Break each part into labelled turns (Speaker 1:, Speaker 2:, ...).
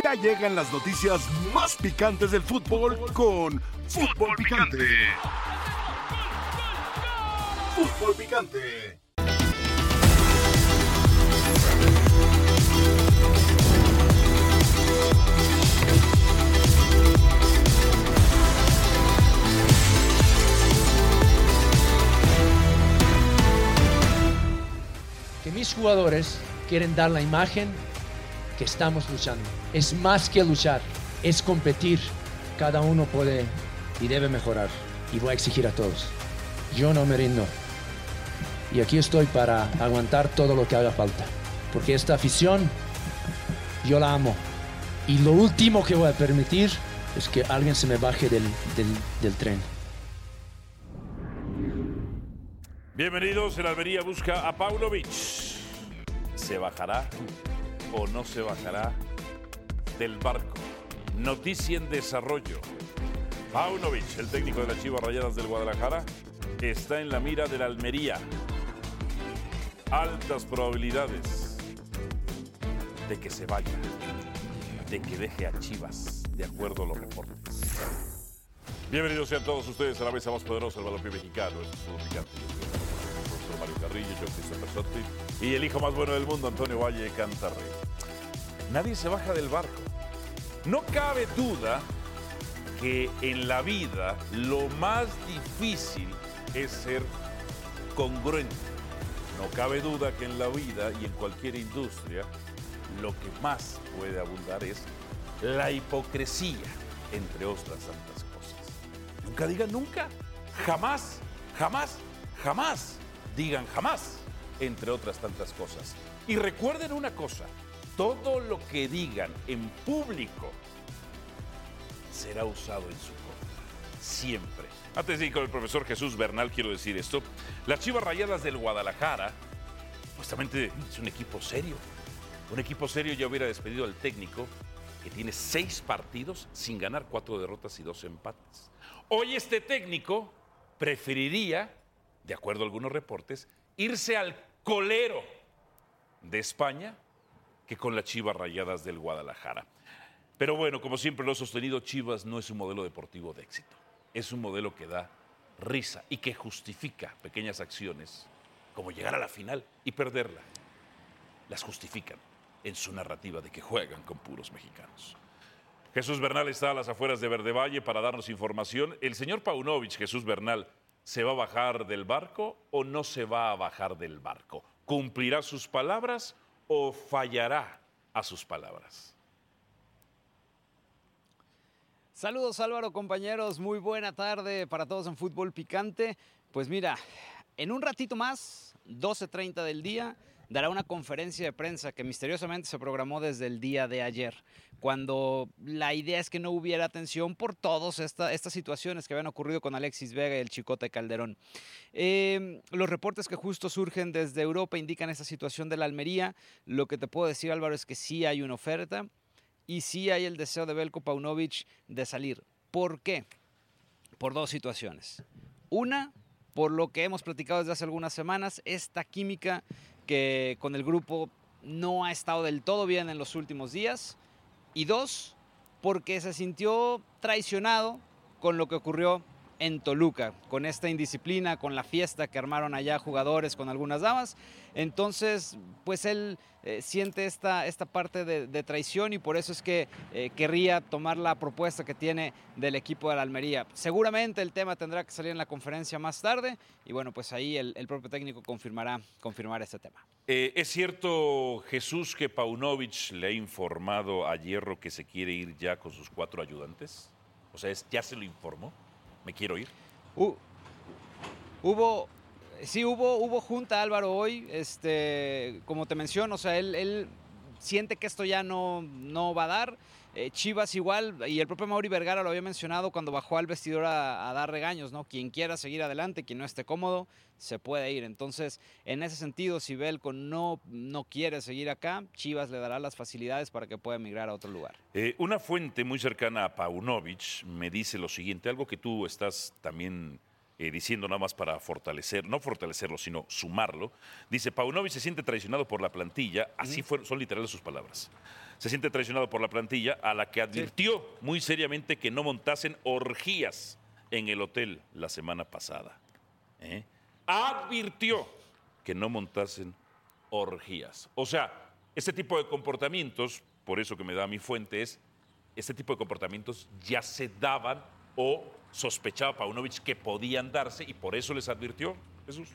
Speaker 1: Ya llegan las noticias más picantes del fútbol con Fútbol Picante. Fútbol Picante.
Speaker 2: que mis jugadores quieren dar la imagen que estamos luchando. Es más que luchar, es competir. Cada uno puede y debe mejorar. Y voy a exigir a todos. Yo no me rindo. Y aquí estoy para aguantar todo lo que haga falta. Porque esta afición, yo la amo. Y lo último que voy a permitir es que alguien se me baje del, del, tren.
Speaker 3: Bienvenidos, el Almería busca a Paunovic. ¿Se bajará o no se bajará del barco? Noticia en desarrollo. Paunovic, el técnico de las Chivas Rayadas del Guadalajara, está en la mira del Almería. Altas probabilidades de que se vaya, de que deje a Chivas, de acuerdo a los reportes. Bienvenidos sean todos ustedes a la mesa más poderosa del balompié mexicano. Es Fútbol Picante. Carrillo, yo Christopher y el hijo más bueno del mundo, Antonio Valle Cantarrey. Nadie se baja del barco. No cabe duda que en la vida lo más difícil es ser congruente. No cabe duda que en la vida y en cualquier industria lo que más puede abundar es la hipocresía, entre otras tantas cosas. Nunca digan nunca, jamás, jamás, jamás digan jamás, entre otras tantas cosas. Y recuerden una cosa, todo lo que digan en público será usado en su contra, siempre. Antes de ir con el profesor Jesús Bernal, quiero decir esto. Las Chivas Rayadas del Guadalajara, justamente es un equipo serio. Un equipo serio ya hubiera despedido al técnico que tiene seis partidos sin ganar, cuatro derrotas y dos empates. Hoy este técnico preferiría, de acuerdo a algunos reportes, irse al colero de España que con las Chivas Rayadas del Guadalajara. Pero bueno, como siempre lo he sostenido, Chivas no es un modelo deportivo de éxito. Es un modelo que da risa y que justifica pequeñas acciones, como llegar a la final y perderla. Las justifican en su narrativa de que juegan con puros mexicanos. Jesús Bernal está a las afueras de Verde Valle para darnos información. El señor Paunovic, Jesús Bernal, ¿se va a bajar del barco o no se va a bajar del barco? ¿Cumplirá sus palabras o fallará a sus palabras?
Speaker 4: Saludos Álvaro, compañeros, muy buena tarde para todos en Fútbol Picante. Pues mira, en un ratito más, 12.30 del día, dará una conferencia de prensa que misteriosamente se programó desde el día de ayer, cuando la idea es que no hubiera atención por todas esta, estas situaciones que habían ocurrido con Alexis Vega y el Chicote Calderón. Eh, los reportes que justo surgen desde Europa indican esta situación de la Almería. Lo que te puedo decir Álvaro es que sí hay una oferta y sí hay el deseo de Belko Paunovic de salir. ¿Por qué? Por dos situaciones. Una, por lo que hemos platicado desde hace algunas semanas, esta química que con el grupo no ha estado del todo bien en los últimos días. Y dos, porque se sintió traicionado con lo que ocurrió en Toluca, con esta indisciplina, con la fiesta que armaron allá jugadores con algunas damas. Entonces, pues él eh, siente esta, esta parte de, traición y por eso es que eh, querría tomar la propuesta que tiene del equipo de la Almería. Seguramente el tema tendrá que salir en la conferencia más tarde y bueno, pues ahí el, el propio técnico confirmará, confirmará este tema.
Speaker 3: Eh, ¿Es cierto, Jesús, que Paunovic le ha informado a Hierro que se quiere ir ya con sus cuatro ayudantes? O sea, ¿ya se lo informó? ¿Me quiero ir?
Speaker 4: Uh, hubo, sí, hubo, hubo junta Álvaro hoy, este, como te menciono, o sea, él, él siente que esto ya no, no va a dar. Eh, Chivas igual, y el propio Mauri Vergara lo había mencionado cuando bajó al vestidor a, a, dar regaños, ¿no? Quien quiera seguir adelante, quien no esté cómodo, se puede ir. Entonces, en ese sentido, si Belco no, no quiere seguir acá, Chivas le dará las facilidades para que pueda emigrar a otro lugar.
Speaker 3: Eh, una fuente muy cercana a Paunovic me dice lo siguiente, algo que tú estás también eh, diciendo nada más para fortalecer, no fortalecerlo, sino sumarlo. Dice, Paunovic se siente traicionado por la plantilla, así fueron, son literales sus palabras. Se siente traicionado por la plantilla, a la que advirtió muy seriamente que no montasen orgías en el hotel la semana pasada. ¿eh? Advirtió que no montasen orgías. O sea, este tipo de comportamientos, por eso que me da mi fuente, es este tipo de comportamientos ya se daban o sospechaba Paunovic que podían darse y por eso les advirtió Jesús.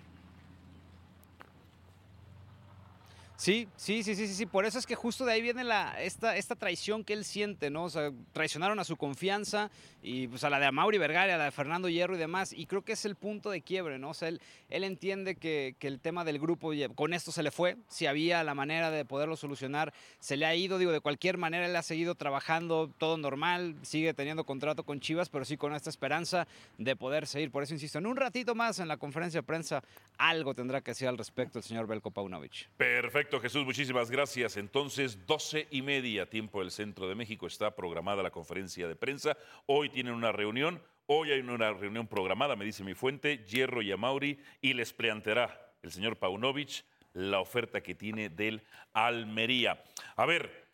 Speaker 4: Sí, sí, sí, sí, sí. Por eso es que justo de ahí viene la, esta, esta traición que él siente, ¿no? O sea, traicionaron a su confianza y pues a la de Mauri Vergara, a la de Fernando Hierro y demás. Y creo que es el punto de quiebre, ¿no? O sea, él, él entiende que, que, el tema del grupo con esto se le fue. Si había la manera de poderlo solucionar, se le ha ido. Digo, de cualquier manera él ha seguido trabajando todo normal, sigue teniendo contrato con Chivas, pero sí con esta esperanza de poder seguir. Por eso insisto, en un ratito más en la conferencia de prensa algo tendrá que decir al respecto el señor Belko Paunovic.
Speaker 3: Perfecto. Jesús, muchísimas gracias. Entonces, 12 y media, tiempo del centro de México, está programada la conferencia de prensa. Hoy tienen una reunión, hoy hay una reunión programada, me dice mi fuente, Hierro y Amauri, y les planteará el señor Paunovic la oferta que tiene del Almería. A ver,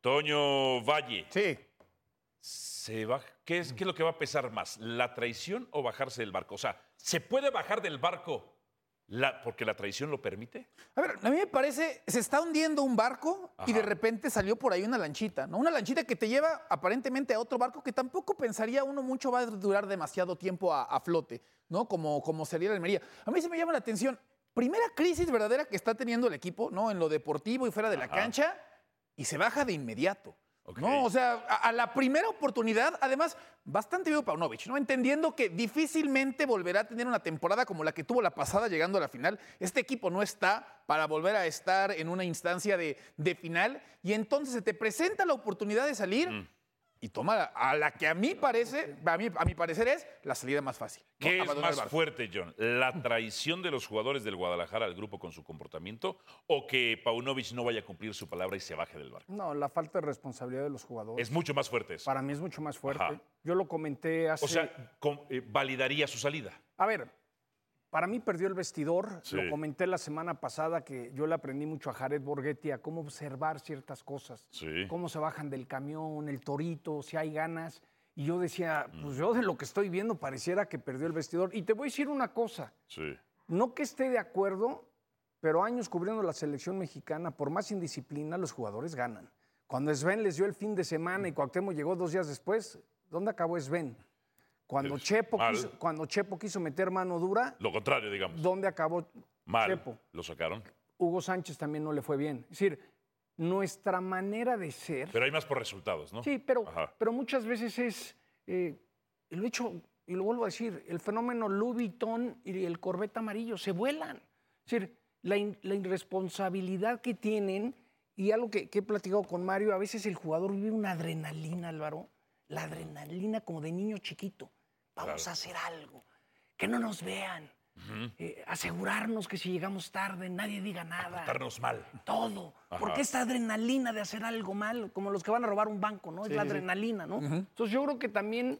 Speaker 3: Toño Valle.
Speaker 5: Sí.
Speaker 3: Se va, ¿qué, es, ¿Qué es lo que va a pesar más? ¿La traición o bajarse del barco? O sea, ¿se puede bajar del barco ¿Porque la traición lo permite?
Speaker 5: A ver, a mí me parece, se está hundiendo un barco y de repente salió por ahí una lanchita, ¿no? Una lanchita que te lleva aparentemente a otro barco que tampoco pensaría uno mucho va a durar demasiado tiempo a, flote, ¿no? Como, como sería la Almería. A mí se me llama la atención, primera crisis verdadera que está teniendo el equipo, ¿no? En lo deportivo y fuera de la cancha, y se baja de inmediato. No, o sea, a, la primera oportunidad, además, bastante vivo Paunovic, ¿no? Entendiendo que difícilmente volverá a tener una temporada como la que tuvo la pasada llegando a la final. Este equipo no está para volver a estar en una instancia de, final. Y entonces se te presenta la oportunidad de salir. Mm y toma a la que a mí parece, a, mí, a mi parecer es la salida más fácil.
Speaker 3: ¿Qué es más fuerte, John? ¿La traición de los jugadores del Guadalajara al grupo con su comportamiento o que Paunovic no vaya a cumplir su palabra y se baje del barco?
Speaker 6: No, la falta de responsabilidad de los jugadores.
Speaker 3: Es mucho más fuerte eso.
Speaker 6: Para mí es mucho más fuerte. Yo lo comenté hace...
Speaker 3: O sea, eh, ¿validaría su salida?
Speaker 6: A ver, para mí perdió el vestidor. Lo comenté la semana pasada que yo le aprendí mucho a Jared Borghetti a cómo observar ciertas cosas. Cómo se bajan del camión, el torito, si hay ganas. Y yo decía, pues yo de lo que estoy viendo pareciera que perdió el vestidor. Y te voy a decir una cosa. No que esté de acuerdo, pero años cubriendo la selección mexicana, por más indisciplina, los jugadores ganan. Cuando Sven les dio el fin de semana y Cuauhtémoc llegó dos días después, ¿dónde acabó Sven? Cuando Chepo, quiso, cuando Chepo quiso meter mano dura.
Speaker 3: Lo contrario, digamos.
Speaker 6: ¿Dónde acabó
Speaker 3: mal, Chepo? Lo sacaron.
Speaker 6: Hugo Sánchez también no le fue bien. Es decir, nuestra manera de ser.
Speaker 3: Pero hay más por resultados, ¿no?
Speaker 6: Sí, pero, pero muchas veces es. Eh, lo he hecho, y lo vuelvo a decir, el fenómeno Louis y el Corvette amarillo se vuelan. Es decir, la, irresponsabilidad que tienen y algo que, que he platicado con Mario, a veces el jugador vive una adrenalina, Álvaro la adrenalina como de niño chiquito. Vamos a hacer algo, que no nos vean. Eh, asegurarnos que si llegamos tarde nadie diga nada.
Speaker 3: Estarnos mal.
Speaker 6: Todo. Porque esta adrenalina de hacer algo mal, como los que van a robar un banco, ¿no? Es la adrenalina, ¿no? Entonces yo creo que también,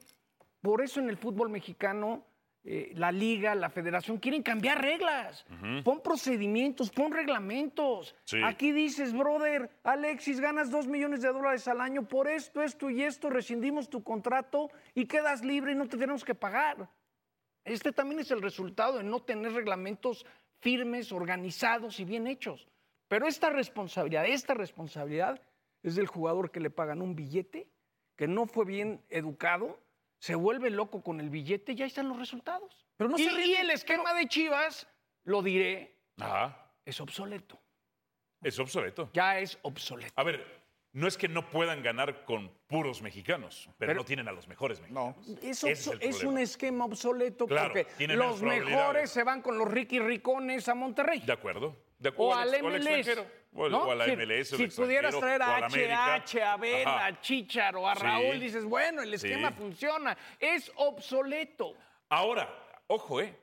Speaker 6: por eso en el fútbol mexicano eh, la liga, la federación, quieren cambiar reglas. Pon procedimientos, pon reglamentos. Aquí dices, brother, Alexis, ganas dos millones de dólares al año por esto, esto y esto, rescindimos tu contrato y quedas libre y no te tenemos que pagar. Este también es el resultado de no tener reglamentos firmes, organizados y bien hechos. Pero esta responsabilidad, esta responsabilidad es del jugador que le pagan un billete, que no fue bien educado, se vuelve loco con el billete y ahí están los resultados. Pero no y, y el esquema de Chivas, lo diré, es obsoleto.
Speaker 3: Es obsoleto.
Speaker 6: Ya es obsoleto.
Speaker 3: A ver, no es que no puedan ganar con puros mexicanos, pero, no tienen a los mejores mexicanos.
Speaker 6: No. es, un esquema obsoleto porque los mejores se van con los Ricky Ricones a Monterrey.
Speaker 3: De acuerdo. De
Speaker 6: acuerdo. O al MLS.
Speaker 3: O, ¿no? a la MLS.
Speaker 6: Si, pudieras traer a HH, a Ben, a Chicharo, a Raúl, dices, bueno, el esquema funciona. Es obsoleto.
Speaker 3: Ahora, ojo, ¿eh?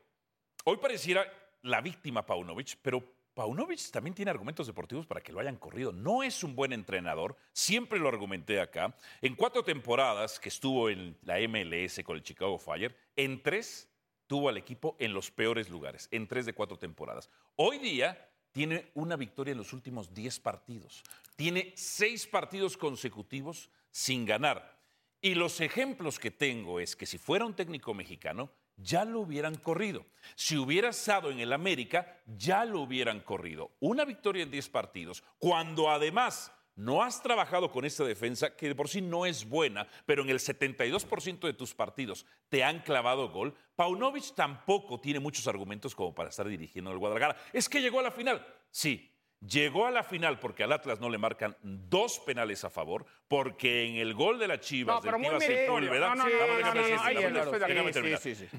Speaker 3: Hoy pareciera la víctima Paunovic, pero Paunovic también tiene argumentos deportivos para que lo hayan corrido. No es un buen entrenador, siempre lo argumenté acá. En cuatro temporadas que estuvo en la MLS con el Chicago Fire, en tres tuvo al equipo en los peores lugares, en tres de cuatro temporadas. Hoy día tiene una victoria en los últimos 10 partidos. Tiene seis partidos consecutivos sin ganar. Y los ejemplos que tengo es que si fuera un técnico mexicano, ya lo hubieran corrido. Si hubiera estado en el América, ya lo hubieran corrido. Una victoria en 10 partidos, cuando además no has trabajado con esta defensa, que de por sí no es buena, pero en el 72% de tus partidos te han clavado gol, Paunovic tampoco tiene muchos argumentos como para estar dirigiendo el Guadalajara. Es que llegó a la final. Sí, Llegó a la final porque al Atlas no le marcan dos penales a favor, porque en el gol de la Chivas
Speaker 6: No, pero
Speaker 3: del
Speaker 6: muy meritorio.
Speaker 3: Sepúlveda-
Speaker 6: No, no,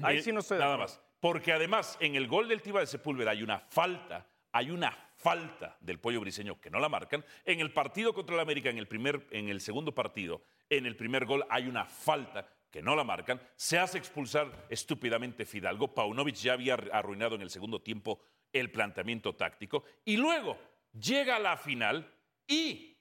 Speaker 6: ahí sí no estoy
Speaker 3: Nada más. Porque además en el gol del Tiva de Sepúlveda hay una falta, hay una falta del pollo briseño que no la marcan. En el partido contra el América, en el, primer, en el segundo partido, en el primer gol hay una falta que no la marcan. Se hace expulsar estúpidamente Fidalgo. Paunovic ya había arruinado en el segundo tiempo el planteamiento táctico. Y luego llega a la final y,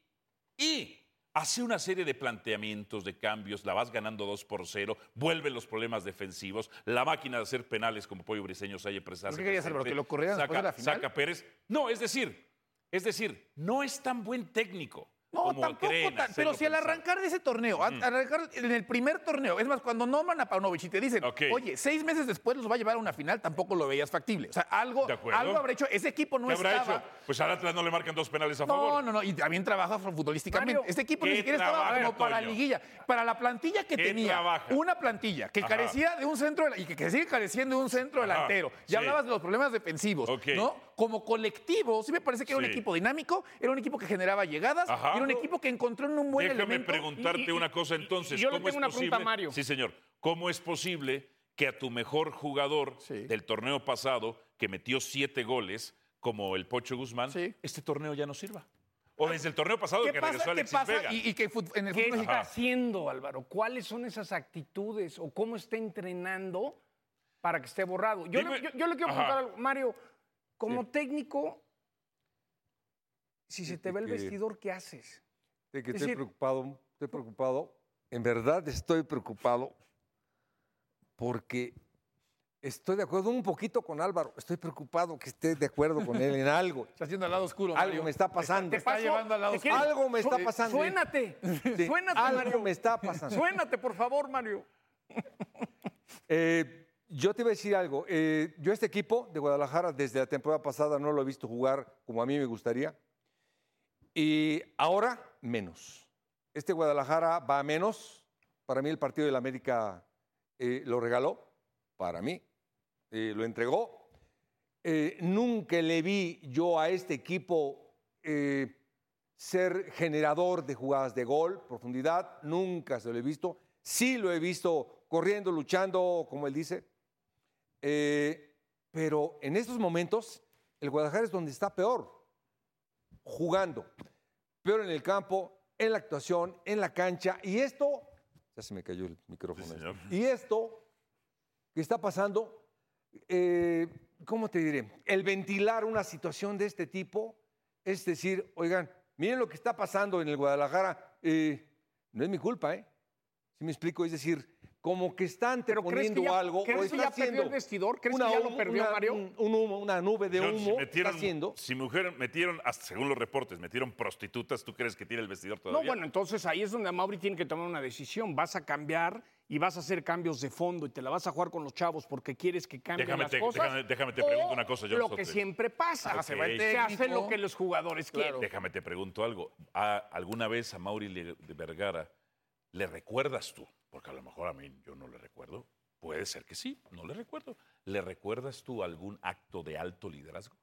Speaker 3: y hace una serie de planteamientos, de cambios, la vas ganando 2 por 0, vuelven los problemas defensivos, la máquina de hacer penales como Pollo Briseño presado.
Speaker 5: ¿Por qué querías hacerlo? ¿Que lo corrieran después de la final?
Speaker 3: Saca Pérez. No, es decir, es decir, no es tan buen técnico.
Speaker 5: No,
Speaker 3: como
Speaker 5: tampoco
Speaker 3: creen
Speaker 5: tan-
Speaker 3: hacerlo
Speaker 5: Pero si al arrancar de ese torneo, a- arrancar en el primer torneo, es más, cuando nombran a Paunovic y te dicen, oye, seis meses después los va a llevar a una final, tampoco lo veías factible. O sea, algo, algo habrá hecho. Ese equipo no
Speaker 3: ¿Qué habrá
Speaker 5: estaba.
Speaker 3: hecho? Pues al Atlas no le marcan dos penales a
Speaker 5: No,
Speaker 3: favor.
Speaker 5: no, no, y también trabaja futbolísticamente.
Speaker 6: Mario,
Speaker 5: este equipo ni
Speaker 3: ¿qué
Speaker 5: siquiera estaba como para
Speaker 3: Toño?
Speaker 5: liguilla. Para la plantilla que
Speaker 3: ¿Qué
Speaker 5: tenía,
Speaker 3: trabaja?
Speaker 5: una plantilla que
Speaker 3: Ajá.
Speaker 5: carecía de un centro y que, sigue careciendo de un centro
Speaker 3: Ajá,
Speaker 5: delantero.
Speaker 3: sí.
Speaker 5: Ya hablabas de los problemas defensivos. ¿no? Como colectivo, sí me parece que era un
Speaker 3: Sí.
Speaker 5: equipo dinámico, era un equipo que generaba llegadas,
Speaker 3: Ajá.
Speaker 5: era un equipo que encontró en un buen
Speaker 3: Déjame
Speaker 5: elemento.
Speaker 3: preguntarte
Speaker 6: Y- y-
Speaker 3: una cosa entonces.
Speaker 6: y yo le
Speaker 3: ¿Cómo
Speaker 6: tengo
Speaker 3: es
Speaker 6: una pregunta a
Speaker 3: posible-
Speaker 6: Mario.
Speaker 3: Sí, señor. ¿Cómo es posible que a tu mejor jugador
Speaker 5: Sí.
Speaker 3: del torneo pasado, que metió siete goles, como el Pocho Guzmán,
Speaker 5: Sí.
Speaker 3: este torneo ya no sirva? O desde el torneo pasado
Speaker 5: ¿Qué
Speaker 3: que
Speaker 5: pasa?
Speaker 3: regresó
Speaker 5: ¿Qué
Speaker 3: Alexis
Speaker 5: pasa?
Speaker 3: Vega.
Speaker 5: Y, y que en el
Speaker 6: ¿Qué
Speaker 5: fútbol
Speaker 6: está haciendo, Álvaro? ¿Cuáles son esas actitudes o cómo está entrenando para que esté borrado? Yo,
Speaker 3: Dime-
Speaker 6: le, yo- yo le quiero
Speaker 3: Ajá.
Speaker 6: preguntar algo. Mario, como técnico, si se te ve el
Speaker 7: que-
Speaker 6: vestidor, ¿qué haces?
Speaker 7: De que
Speaker 6: Es
Speaker 7: estoy
Speaker 6: decir-
Speaker 7: preocupado, estoy preocupado. En verdad estoy preocupado porque estoy de acuerdo un poquito con Álvaro. Estoy preocupado que esté de acuerdo con él en algo.
Speaker 5: Está haciendo al lado oscuro.
Speaker 7: Algo
Speaker 5: Mario.
Speaker 7: me está pasando.
Speaker 5: Te está llevando al lado
Speaker 6: ¿Te
Speaker 5: oscuro.
Speaker 7: Algo me está pasando.
Speaker 6: Suénate.
Speaker 7: Sí,
Speaker 6: Suénate,
Speaker 7: algo
Speaker 6: Mario.
Speaker 7: me está pasando.
Speaker 6: Suénate, por favor, Mario.
Speaker 7: Eh, yo te iba a decir algo. Eh, yo este equipo de Guadalajara desde la temporada pasada no lo he visto jugar como a mí me gustaría. Y ahora menos. Este Guadalajara va a menos. Para mí el partido de la América eh, lo regaló. Para mí. Eh, lo entregó. Eh, nunca le vi yo a este equipo ser generador de jugadas de gol, profundidad. Nunca se lo he visto. Sí lo he visto corriendo, luchando, como él dice. Eh, pero en estos momentos, el Guadalajara es donde está peor. Jugando. Peor en el campo, en la actuación, en la cancha. Y esto. Ya se me cayó el micrófono.
Speaker 3: Sí,
Speaker 7: este. Y esto que está pasando, eh, ¿cómo te diré? El ventilar una situación de este tipo, es decir, oigan, miren lo que está pasando en el Guadalajara, eh, no es mi culpa, ¿eh? Si me explico? Es decir, como que están
Speaker 6: ¿Pero crees que ya-
Speaker 7: algo
Speaker 6: crees
Speaker 7: o
Speaker 6: que
Speaker 7: está
Speaker 6: ya perdió
Speaker 7: haciendo
Speaker 6: el vestidor? ¿Crees
Speaker 7: una
Speaker 6: que ya lo perdió,
Speaker 7: una-
Speaker 6: Mario?
Speaker 7: un- un humo, una nube de humo
Speaker 3: si metieron,
Speaker 7: está haciendo.
Speaker 3: si mujer metieron, hasta según los reportes, metieron prostitutas, ¿tú crees que tiene el vestidor todavía?
Speaker 6: No, bueno, entonces ahí es donde Mauri tiene que tomar una decisión. Vas a cambiar y vas a hacer cambios de fondo y te la vas a jugar con los chavos porque quieres que cambien
Speaker 3: Déjame
Speaker 6: las
Speaker 3: te-
Speaker 6: cosas.
Speaker 3: déjame- déjame te pregunto una cosa, John
Speaker 6: Lo que siempre pasa.
Speaker 3: Ok.
Speaker 6: Se,
Speaker 3: Se
Speaker 6: hace lo que los jugadores quieren.
Speaker 3: Déjame te pregunto algo. ¿A- ¿Alguna vez a Mauri Vergara le recuerdas tú? Porque a lo mejor a mí yo no le recuerdo. Puede ser que sí, no le recuerdo. ¿Le recuerdas tú algún acto de alto liderazgo?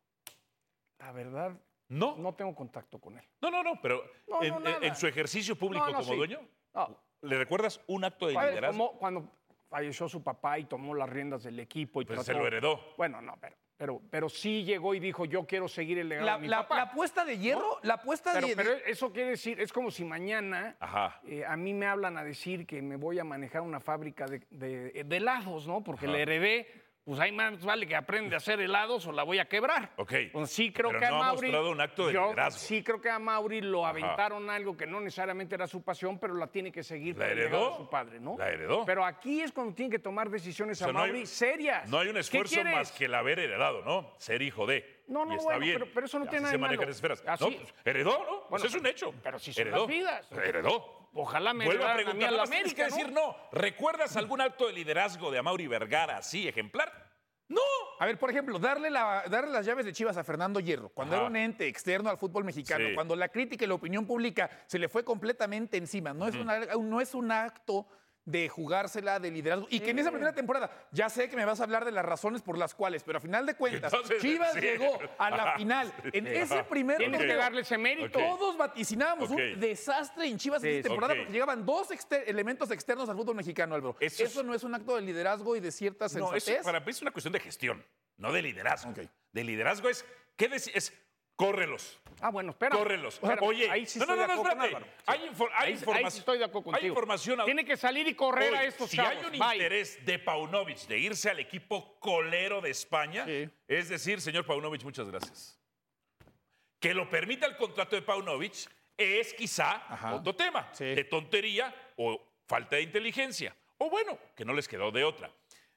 Speaker 6: La verdad,
Speaker 3: No.
Speaker 6: no tengo contacto con él.
Speaker 3: No, no, no, pero
Speaker 6: No,
Speaker 3: en, su ejercicio público
Speaker 6: No,
Speaker 3: como
Speaker 6: sí.
Speaker 3: dueño,
Speaker 6: No.
Speaker 3: ¿le recuerdas un acto de liderazgo?
Speaker 6: Como cuando falleció su papá y tomó las riendas del equipo y
Speaker 3: Pues
Speaker 6: trató-
Speaker 3: se lo heredó.
Speaker 6: Bueno, no, pero, pero, pero sí llegó y dijo, yo quiero seguir el legado
Speaker 5: La,
Speaker 6: de mi
Speaker 5: la-
Speaker 6: papá.
Speaker 5: la apuesta de hierro, la apuesta
Speaker 6: Pero,
Speaker 5: de,
Speaker 6: pero eso quiere decir, es como si mañana
Speaker 3: Ajá.
Speaker 6: eh, a mí me hablan a decir que me voy a manejar una fábrica de, de- de helados, ¿no? Porque
Speaker 3: Ajá.
Speaker 6: le heredé pues ahí más vale que aprende a hacer helados o la voy a quebrar.
Speaker 3: Ok,
Speaker 6: Pues sí creo
Speaker 3: pero
Speaker 6: que a
Speaker 3: no ha
Speaker 6: Mauri.
Speaker 3: mostrado un acto de
Speaker 6: yo. Sí creo que a Mauri lo aventaron algo que no necesariamente era su pasión, pero la tiene que seguir
Speaker 3: ¿La heredó?
Speaker 6: su padre, ¿no?
Speaker 3: ¿La heredó?
Speaker 6: Pero aquí es cuando tiene que tomar decisiones
Speaker 3: O sea,
Speaker 6: a
Speaker 3: no hay-
Speaker 6: Mauri serias.
Speaker 3: No hay un
Speaker 6: ¿Qué
Speaker 3: esfuerzo más que el haber heredado, ¿no? Ser hijo de.
Speaker 6: No, no, bueno,
Speaker 3: bien.
Speaker 6: pero- pero eso no tiene nada
Speaker 3: se
Speaker 6: de
Speaker 3: manejan
Speaker 6: malo.
Speaker 3: esferas.
Speaker 6: Así-
Speaker 3: No, pues, heredó, ¿no? Pues
Speaker 6: Bueno,
Speaker 3: es un hecho.
Speaker 6: pero sí son
Speaker 3: heredó.
Speaker 6: las vidas.
Speaker 3: Heredó.
Speaker 6: Ojalá me
Speaker 3: Vuelvo a
Speaker 6: heredaran a mí
Speaker 3: preguntar,
Speaker 6: a la América,
Speaker 3: decir no. ¿Recuerdas algún acto de liderazgo de Amaury Vergara así, ejemplar? No.
Speaker 5: A ver, por ejemplo, darle, la- darle las llaves de Chivas a Fernando Hierro, cuando
Speaker 3: Ajá.
Speaker 5: era un ente externo al fútbol mexicano,
Speaker 3: Sí.
Speaker 5: cuando la crítica y la opinión pública se le fue completamente encima. No, es, una- no es un acto de jugársela de liderazgo. Y que en esa primera temporada, ya sé que me vas a hablar de las razones por las cuales, pero a final de cuentas,
Speaker 3: Entonces,
Speaker 5: Chivas
Speaker 3: sí.
Speaker 5: llegó a la
Speaker 3: Ajá,
Speaker 5: final. En ese
Speaker 3: Ajá.
Speaker 5: primer
Speaker 6: Tienes que darle ese mérito.
Speaker 5: Todos vaticinábamos un desastre en Chivas en
Speaker 6: Sí,
Speaker 5: esta temporada porque llegaban dos exter- elementos externos al fútbol mexicano, Álvaro.
Speaker 3: Eso
Speaker 5: Eso,
Speaker 3: es-
Speaker 5: no es un acto de liderazgo y de cierta
Speaker 3: No,
Speaker 5: sensatez.
Speaker 3: eso para mí es una cuestión de gestión, no de liderazgo. De liderazgo es, ¿qué es? Córrelos.
Speaker 6: Ah, bueno, espera.
Speaker 3: Córrelos.
Speaker 6: Espérame,
Speaker 3: Oye,
Speaker 6: ahí sí
Speaker 3: no, no, no, no,
Speaker 6: con
Speaker 3: espérate. Hay, infor- hay
Speaker 6: Ahí- ahí
Speaker 3: información.
Speaker 6: sí estoy de acuerdo
Speaker 3: Hay
Speaker 6: contigo.
Speaker 3: información.
Speaker 6: Tiene que salir y correr a estos
Speaker 3: si
Speaker 6: chavos.
Speaker 3: hay un
Speaker 6: Bye.
Speaker 3: interés de Paunovic de irse al equipo colero de España,
Speaker 5: Sí.
Speaker 3: es decir, señor Paunovic, muchas gracias. Que lo permita el contrato de Paunovic es quizá
Speaker 5: Ajá.
Speaker 3: otro tema
Speaker 5: Sí.
Speaker 3: de tontería o falta de inteligencia. O bueno, que no les quedó de otra.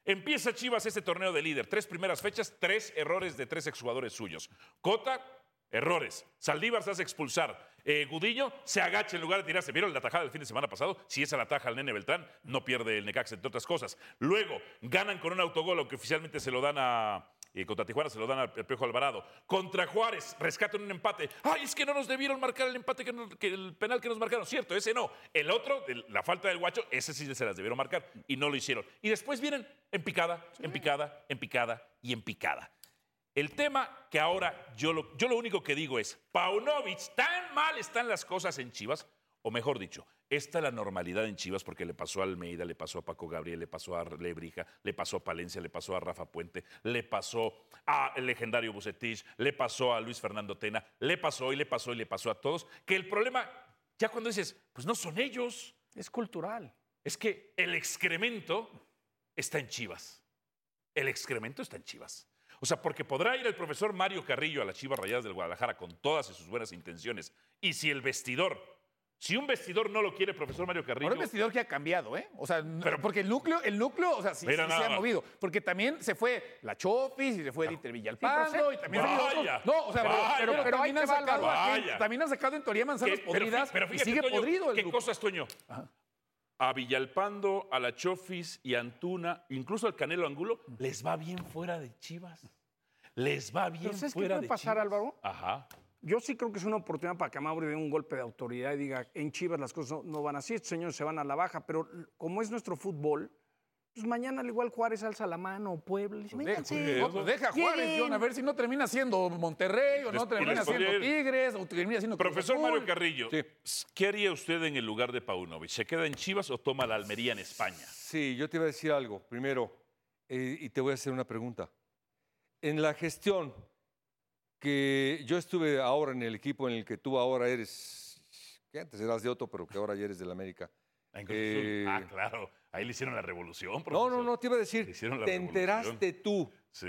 Speaker 3: Empieza Chivas este torneo de líder. Tres primeras fechas, tres errores de tres exjugadores suyos. Cota, errores. Saldívar se hace expulsar. Eh, Gudiño se agacha en lugar de tirarse. ¿Vieron la tajada del fin de semana pasado? Si esa la taja al nene Beltrán, no pierde el Necaxa, entre otras cosas. Luego, ganan con un autogol, aunque oficialmente se lo dan a. eh, contra Tijuana se lo dan al Pejo Alvarado. Contra Juárez, rescatan un empate. ¡Ay, es que no nos debieron marcar el empate, que, que el penal que nos marcaron! Cierto, ese no. El otro, el- la falta del guacho, ese sí se las debieron marcar y no lo hicieron. Y después vienen en picada, en picada, en picada y en picada. El tema que ahora yo lo, yo lo único que digo es, Paunovic, tan mal están las cosas en Chivas, o mejor dicho, esta es la normalidad en Chivas porque le pasó a Almeida, le pasó a Paco Gabriel, le pasó a Lebrija, le pasó a Palencia, le pasó a Rafa Puente, le pasó al legendario Bucetich, le pasó a Luis Fernando Tena, le pasó y le pasó y le pasó a todos, que el problema, ya cuando dices, pues no son ellos,
Speaker 6: Es cultural.
Speaker 3: es que el excremento está en Chivas. El excremento está en Chivas. O sea, porque podrá ir el profesor Mario Carrillo a las Chivas Rayadas del Guadalajara con todas sus buenas intenciones. Y si el vestidor, si un vestidor no lo quiere, profesor Mario Carrillo.
Speaker 5: Ahora el vestidor que ha cambiado, ¿eh? O sea,
Speaker 3: Pero-
Speaker 5: porque el núcleo, el núcleo, o sea, sí, se ha movido. Porque también se fue la Chofis y se fue Dieter Villalpando y también
Speaker 3: Vaya.
Speaker 5: No, o sea, pero-
Speaker 3: vaya.
Speaker 5: pero, también, han sacado,
Speaker 3: Álvaro.
Speaker 5: a gente-
Speaker 3: Vaya.
Speaker 5: también han sacado en teoría manzanas
Speaker 3: ¿Qué- pero,
Speaker 5: podridas
Speaker 3: pero
Speaker 5: y
Speaker 3: fíjate,
Speaker 5: sigue
Speaker 3: Toño,
Speaker 5: podrido el
Speaker 3: ¿Qué
Speaker 5: grupo.
Speaker 3: cosas, Toño? A Villalpando, a la Chofis y a Antuna, incluso al Canelo Angulo, les va bien fuera de Chivas. Les va bien
Speaker 6: Pero ¿sabes qué
Speaker 3: fuera
Speaker 6: puede
Speaker 3: de
Speaker 6: pasar,
Speaker 3: Chivas.
Speaker 6: Álvaro?
Speaker 3: Ajá.
Speaker 6: Yo sí creo que es una oportunidad para que Mauri dé un golpe de autoridad y diga, en Chivas las cosas no, no van así, estos señores se van a la baja, pero como es nuestro fútbol, pues mañana al igual Juárez alza la mano, o Puebla, dice,
Speaker 5: Deja, pues deja a Juárez. John, a ver si no termina siendo Monterrey o no
Speaker 3: Les-
Speaker 5: termina
Speaker 3: les
Speaker 5: siendo. Tigres o termina siendo
Speaker 3: Profesor. Mario Carrillo,
Speaker 7: Sí.
Speaker 3: ¿qué haría usted en el lugar de Paunovic? ¿Se queda en Chivas o toma la Almería en España?
Speaker 7: Sí, yo te iba a decir algo. Primero, eh, y te voy a hacer una pregunta. En la gestión que yo estuve ahora en el equipo en el que tú ahora eres, que antes eras de otro, pero que ahora ya eres del América.
Speaker 3: Cruz Azul.
Speaker 7: Eh,
Speaker 3: Ah, claro. Ahí le hicieron la revolución,
Speaker 7: No,
Speaker 3: profesor.
Speaker 7: no, no, te iba a decir,
Speaker 3: la
Speaker 7: te
Speaker 3: revolución.
Speaker 7: enteraste tú
Speaker 3: Sí.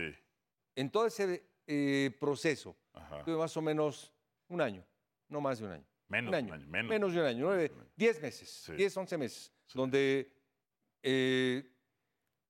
Speaker 7: en todo ese eh, proceso.
Speaker 3: Ajá.
Speaker 7: Tuve más o menos un año, no más de un año.
Speaker 3: Menos
Speaker 7: un año,
Speaker 3: un año, menos.
Speaker 7: de un año, nueve, diez meses,
Speaker 3: Sí.
Speaker 7: diez, once meses,
Speaker 3: Sí.
Speaker 7: donde eh,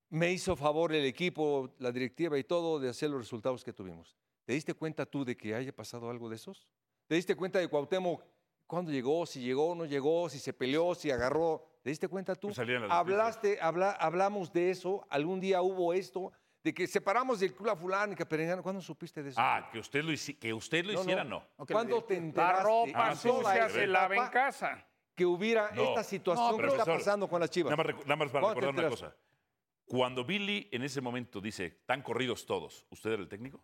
Speaker 7: me hizo favor el equipo, la directiva y todo de hacer los resultados que tuvimos. ¿Te diste cuenta tú de que haya pasado algo de esos? ¿Te diste cuenta de Cuauhtémoc cuándo llegó, si llegó, no llegó, si se peleó, si agarró? ¿Te diste cuenta tú? Hablaste, habla- hablamos de eso, algún día hubo esto, de que separamos del club a fulano y que a Perengano. ¿Cuándo supiste de eso?
Speaker 3: Ah, que usted lo, que usted lo
Speaker 7: No,
Speaker 3: hiciera,
Speaker 7: no.
Speaker 3: no.
Speaker 7: ¿Cuándo te
Speaker 6: La
Speaker 7: enteraste
Speaker 6: ropa
Speaker 3: Ah,
Speaker 6: sucia se lava en casa.
Speaker 7: que hubiera
Speaker 3: No.
Speaker 7: esta situación
Speaker 3: No,
Speaker 7: que está pasando con las Chivas?
Speaker 3: Nada más, nada más para
Speaker 7: ¿Cuándo te
Speaker 3: recordar una cosa. Cuando Billy en ese momento dice, tan corridos todos, ¿usted era el técnico?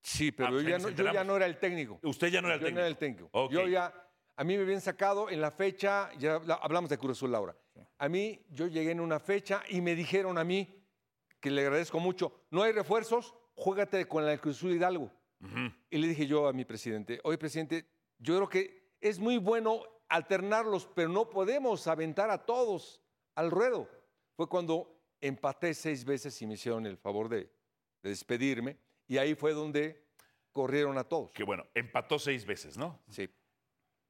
Speaker 7: Sí, pero
Speaker 3: Ah,
Speaker 7: yo,
Speaker 3: pues
Speaker 7: ya no, yo ya no era el técnico.
Speaker 3: Usted ya no era el
Speaker 7: yo
Speaker 3: técnico.
Speaker 7: no era el técnico. Yo ya, a mí me habían sacado en la fecha, ya habla- hablamos de Cruz Azul, Laura. A mí, yo llegué en una fecha y me dijeron a mí, que le agradezco mucho, no hay refuerzos, juégate con la Cruz Azul Hidalgo. Y le dije yo a mi presidente, oye, presidente, yo creo que es muy bueno alternarlos, pero no podemos aventar a todos al ruedo. Fue cuando empaté seis veces y me hicieron el favor de, de despedirme. Y ahí fue donde corrieron a todos.
Speaker 3: Que bueno, empató seis veces, ¿no?
Speaker 7: Sí.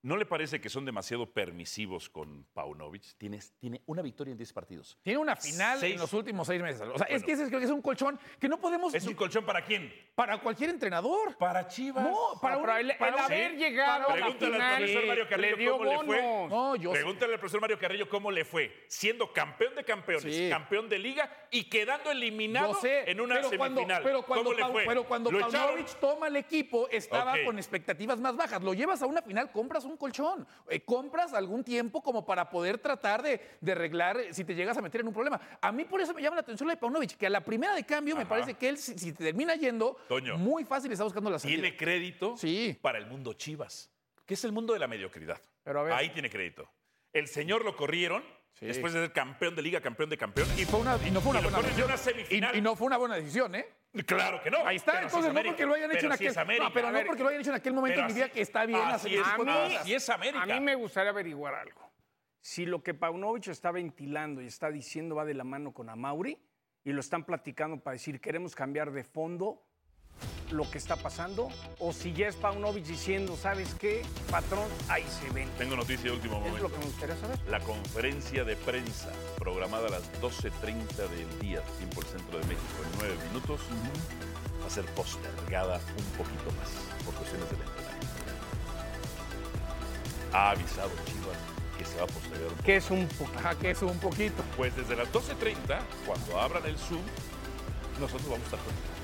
Speaker 3: ¿No le parece que son demasiado permisivos con Paunovic? Tienes, tiene una victoria en 10 partidos.
Speaker 5: Tiene una final
Speaker 3: Seis.
Speaker 5: en los últimos seis meses. O sea, es que ese creo que es un colchón que no podemos.
Speaker 3: ¿Es un colchón para quién?
Speaker 5: Para cualquier entrenador.
Speaker 3: Para Chivas.
Speaker 5: No, para
Speaker 6: Ah,
Speaker 5: un-
Speaker 6: pero el,
Speaker 5: para
Speaker 6: el
Speaker 5: un-
Speaker 6: haber llegado a la
Speaker 3: Pregúntale al
Speaker 6: final
Speaker 3: profesor Mario Carrillo
Speaker 6: le dio
Speaker 3: cómo le fue.
Speaker 6: bonos.
Speaker 5: No, yo sé.
Speaker 3: Pregúntale al profesor Mario Carrillo cómo le fue, siendo campeón de campeones,
Speaker 5: Sí.
Speaker 3: campeón de liga y quedando eliminado
Speaker 5: sé,
Speaker 3: en una
Speaker 5: pero cuando,
Speaker 3: semifinal.
Speaker 5: pero cuando,
Speaker 3: ¿Cómo le fue?
Speaker 5: pero cuando. Paunovic toma el equipo, estaba con expectativas más bajas. Lo llevas a una final, compras un colchón. Eh, compras algún tiempo como para poder tratar de, de arreglar eh, si te llegas a meter en un problema. A mí por eso me llama la atención la de Paunovic, que a la primera de cambio me parece que él, si, si termina yendo,
Speaker 3: Toño.
Speaker 5: muy fácil está buscando la salida.
Speaker 3: Tiene crédito
Speaker 5: Sí.
Speaker 3: para el mundo Chivas, que es el mundo de la mediocridad.
Speaker 6: Pero a ver.
Speaker 3: Ahí tiene crédito. El señor lo corrieron
Speaker 5: Sí.
Speaker 3: después de ser campeón de liga, campeón de campeones.
Speaker 5: Y, fue una, y no fue una
Speaker 3: Y
Speaker 5: buena decisión.
Speaker 3: una.
Speaker 5: Y, y no fue una buena decisión, ¿eh?
Speaker 3: Claro que no.
Speaker 5: Ahí está,
Speaker 3: pero
Speaker 5: entonces
Speaker 3: es
Speaker 5: no porque lo hayan hecho
Speaker 3: Pero
Speaker 5: en aquel
Speaker 3: es
Speaker 5: no, pero no porque lo hayan hecho en aquel momento en mi vida que está bien hacer
Speaker 3: así
Speaker 5: ese
Speaker 3: es,
Speaker 5: tipo de
Speaker 6: a mí-
Speaker 3: así es América.
Speaker 6: A mí me gustaría averiguar algo. Si lo que Paunovic está ventilando y está diciendo va de la mano con Amauri y lo están platicando para decir queremos cambiar de fondo lo que está pasando, o si ya es Paunovic diciendo, ¿sabes qué, patrón? Ahí se ven.
Speaker 3: Tengo noticia de último
Speaker 6: Es lo
Speaker 3: momento.
Speaker 6: que me gustaría saber.
Speaker 3: La conferencia de prensa programada a las 12.30 del día, tiempo del centro de México, en nueve minutos, va a ser postergada un poquito más por cuestiones del entrenamiento. Ha avisado Chivas que se va a postergar un.
Speaker 6: Que es un.
Speaker 5: Ajá, es un poquito.
Speaker 3: Pues desde las 12.30, cuando abran el Zoom, nosotros vamos a estar.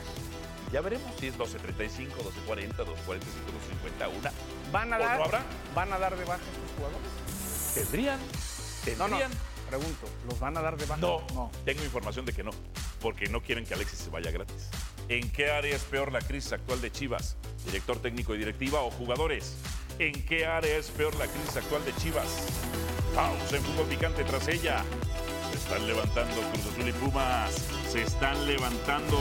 Speaker 3: Ya veremos si es 12.35, 12.40, 2.45, 2.50, una.
Speaker 6: ¿Van a
Speaker 3: ¿O
Speaker 6: dar,
Speaker 3: no habrá?
Speaker 6: ¿Van a dar de baja estos jugadores?
Speaker 3: ¿Tendrían?
Speaker 6: No, no.
Speaker 3: ¿Tendrían?
Speaker 6: Pregunto, ¿los van a dar de baja?
Speaker 3: No, tengo información de que no, porque no quieren que Alexis se vaya gratis. ¿En qué área es peor la crisis actual de Chivas? ¿Director técnico y directiva o jugadores? ¿En qué área es peor la crisis actual de Chivas? Pausa en fútbol picante tras ella. Se están levantando Cruz Azul y Pumas. Se están levantando.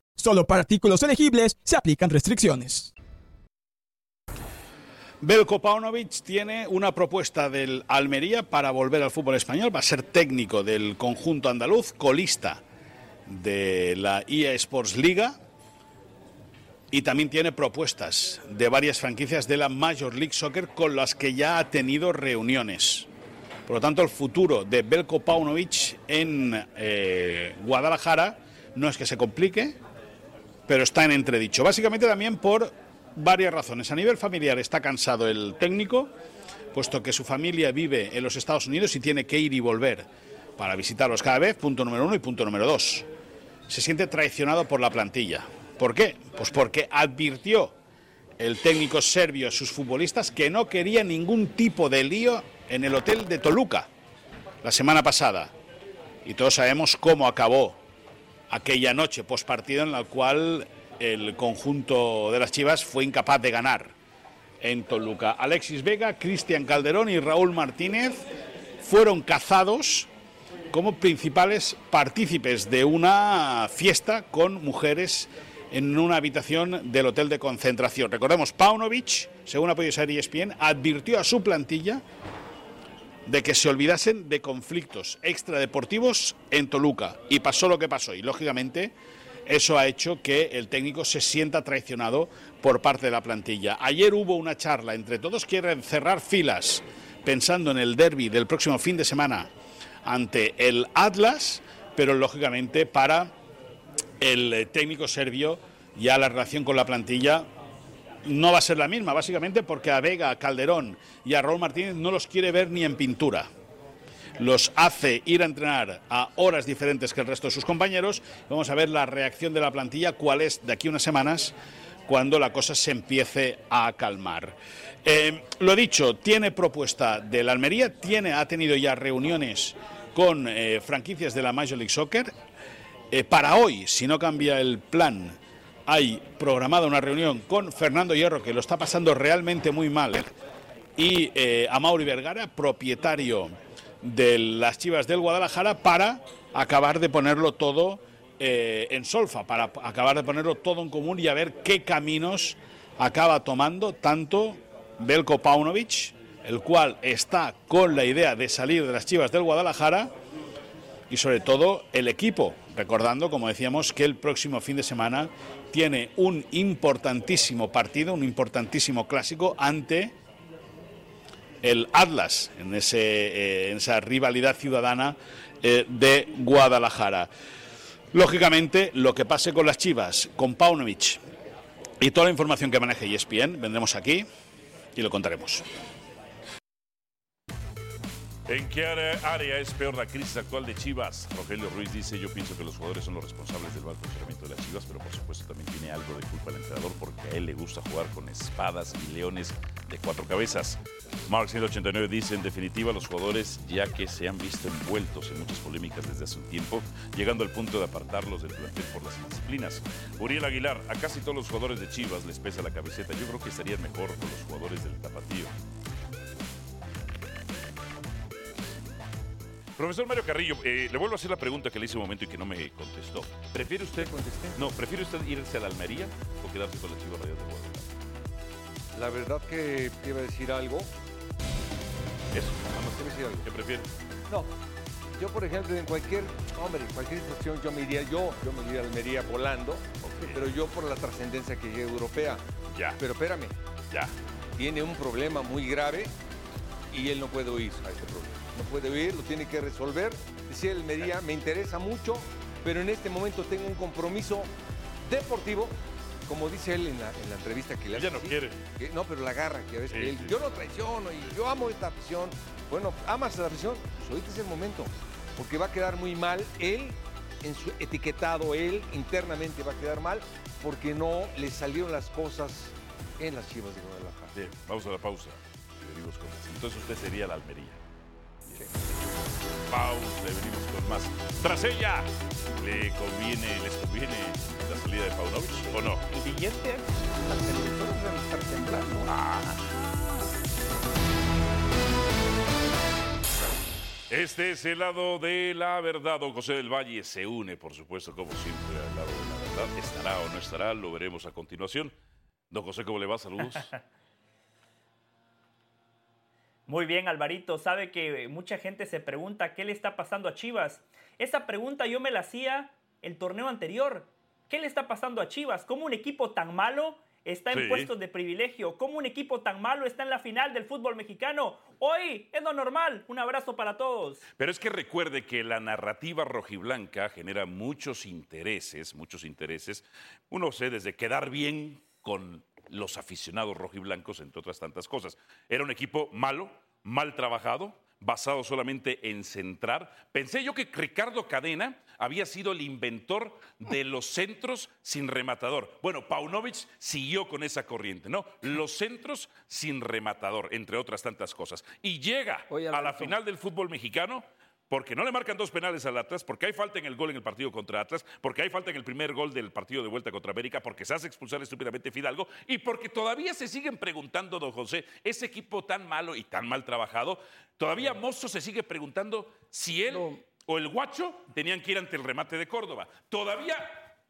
Speaker 8: Solo para artículos elegibles se aplican restricciones.
Speaker 9: Belko Paunovic tiene una propuesta del Almería para volver al fútbol español. Va a ser técnico del conjunto andaluz, colista de la EA Sports Liga. Y también tiene propuestas de varias franquicias de la Major League Soccer con las que ya ha tenido reuniones. Por lo tanto, el futuro de Belko Paunovic en eh, Guadalajara no es que se complique, pero está en entredicho. Básicamente también por varias razones. A nivel familiar está cansado el técnico, puesto que su familia vive en los Estados Unidos y tiene que ir y volver para visitarlos cada vez, punto número uno y punto número dos. Se siente traicionado por la plantilla. ¿Por qué? Pues porque advirtió el técnico serbio a sus futbolistas que no quería ningún tipo de lío en el hotel de Toluca la semana pasada. Y todos sabemos cómo acabó aquella noche postpartido en la cual el conjunto de las Chivas fue incapaz de ganar en Toluca. Alexis Vega, Cristian Calderón y Raúl Martínez fueron cazados como principales partícipes de una fiesta con mujeres en una habitación del hotel de concentración. Recordemos, Paunovic, según podido ser ESPN, advirtió a su plantilla de que se olvidasen de conflictos extradeportivos en Toluca. Y pasó lo que pasó. Y lógicamente eso ha hecho que el técnico se sienta traicionado por parte de la plantilla. Ayer hubo una charla entre todos, quieren cerrar filas pensando en el derby del próximo fin de semana ante el Atlas, pero lógicamente para el técnico serbio ya la relación con la plantilla no va a ser la misma, básicamente porque a Vega, a Calderón y a Raúl Martínez no los quiere ver ni en pintura. Los hace ir a entrenar a horas diferentes que el resto de sus compañeros. Vamos a ver la reacción de la plantilla, cuál es de aquí unas semanas, cuando la cosa se empiece a calmar. Eh, lo dicho, tiene propuesta de la Almería, tiene, ha tenido ya reuniones con eh, franquicias de la Major League Soccer. Eh, para hoy, si no cambia el plan, hay programada una reunión con Fernando Hierro, que lo está pasando realmente muy mal, y eh, a Mauri Vergara, propietario de las Chivas del Guadalajara, para acabar de ponerlo todo eh, en solfa, para acabar de ponerlo todo en común y a ver qué caminos acaba tomando tanto Belko Paunovic, el cual está con la idea de salir de las Chivas del Guadalajara, y sobre todo el equipo, recordando, como decíamos, que el próximo fin de semana tiene un importantísimo partido, un importantísimo clásico ante el Atlas, en, ese, eh, en esa rivalidad ciudadana eh, de Guadalajara. Lógicamente, lo que pase con las Chivas, con Paunovic y toda la información que maneje ESPN, vendremos aquí y lo contaremos.
Speaker 3: ¿En qué área, es peor la crisis actual de Chivas? Rogelio Ruiz dice, yo pienso que los jugadores son los responsables del mal funcionamiento de las Chivas, pero por supuesto también tiene algo de culpa el entrenador porque a él le gusta jugar con espadas y leones de cuatro cabezas. Mark 189 dice, en definitiva, los jugadores ya que se han visto envueltos en muchas polémicas desde hace un tiempo, llegando al punto de apartarlos del plantel por las indisciplinas. Uriel Aguilar, a casi todos los jugadores de Chivas les pesa la camiseta. Yo creo que estarían mejor con los jugadores del Tapatío. Profesor Mario Carrillo, eh, le vuelvo a hacer la pregunta que le hice un momento y que no me contestó. ¿Prefiere usted, no, ¿prefiere usted irse a la Almería o quedarse con la Chivas Rayas de Guadalajara?
Speaker 7: La verdad que te iba a decir algo.
Speaker 3: Eso, nada más.
Speaker 7: Te iba a decir algo.
Speaker 3: ¿Qué prefiere?
Speaker 7: No, yo por ejemplo en cualquier, hombre, en cualquier situación yo me iría, yo, yo me iría a Almería volando, pero yo por la trascendencia que llegue europea.
Speaker 3: Ya,
Speaker 7: Pero espérame,
Speaker 3: ya.
Speaker 7: tiene un problema muy grave y él no puede huir a ese problema. No puede huir, lo tiene que resolver. Decía Almería, me interesa mucho, pero en este momento tengo un compromiso deportivo, como dice él en la, en la entrevista que le hace.
Speaker 3: Ella no quiere.
Speaker 7: que- no, pero la agarra, que a veces
Speaker 3: Sí,
Speaker 7: que él,
Speaker 3: sí.
Speaker 7: yo no traiciono y yo amo esta afición. Bueno, amas la afición, pues ahorita es el momento, porque va a quedar muy mal él, en su etiquetado él, internamente va a quedar mal, porque no le salieron las cosas en las chivas de Guadalajara.
Speaker 3: Bien, vamos a la pausa. Entonces usted sería la Almería. Pausa y venimos con más. Tras ella, ¿le conviene, les conviene la salida de Paunovic o no?
Speaker 6: El billete, las televisoras deben estar temblando.
Speaker 3: Este es el lado de la verdad. Don José del Valle se une, por supuesto, como siempre, al lado de la verdad. ¿Estará o no estará? Lo veremos a continuación. Don José, ¿cómo le va? Saludos.
Speaker 10: Muy bien, Alvarito. Sabe que mucha gente se pregunta qué le está pasando a Chivas. Esa pregunta yo me la hacía el torneo anterior. ¿Qué le está pasando a Chivas? ¿Cómo un equipo tan malo está en
Speaker 3: Sí.
Speaker 10: puestos de privilegio? ¿Cómo un equipo tan malo está en la final del fútbol mexicano? Hoy es lo normal. Un abrazo para todos.
Speaker 3: Pero es que recuerde que la narrativa rojiblanca genera muchos intereses, muchos intereses. Uno sé, desde quedar bien con los aficionados rojiblancos, entre otras tantas cosas. Era un equipo malo, mal trabajado, basado solamente en centrar. Pensé yo que Ricardo Cadena había sido el inventor de los centros sin rematador. Bueno, Paunovic siguió con esa corriente, ¿no? Los centros sin rematador, entre otras tantas cosas. Y llega
Speaker 6: Oye,
Speaker 3: a la final del fútbol mexicano porque no le marcan dos penales al Atlas, porque hay falta en el gol en el partido contra Atlas, porque hay falta en el primer gol del partido de vuelta contra América, porque se hace expulsar estúpidamente Fidalgo y porque todavía se siguen preguntando, don José, ese equipo tan malo y tan mal trabajado, todavía Mozo se sigue preguntando si él
Speaker 6: No.
Speaker 3: o el Guacho tenían que ir ante el remate de Córdoba. Todavía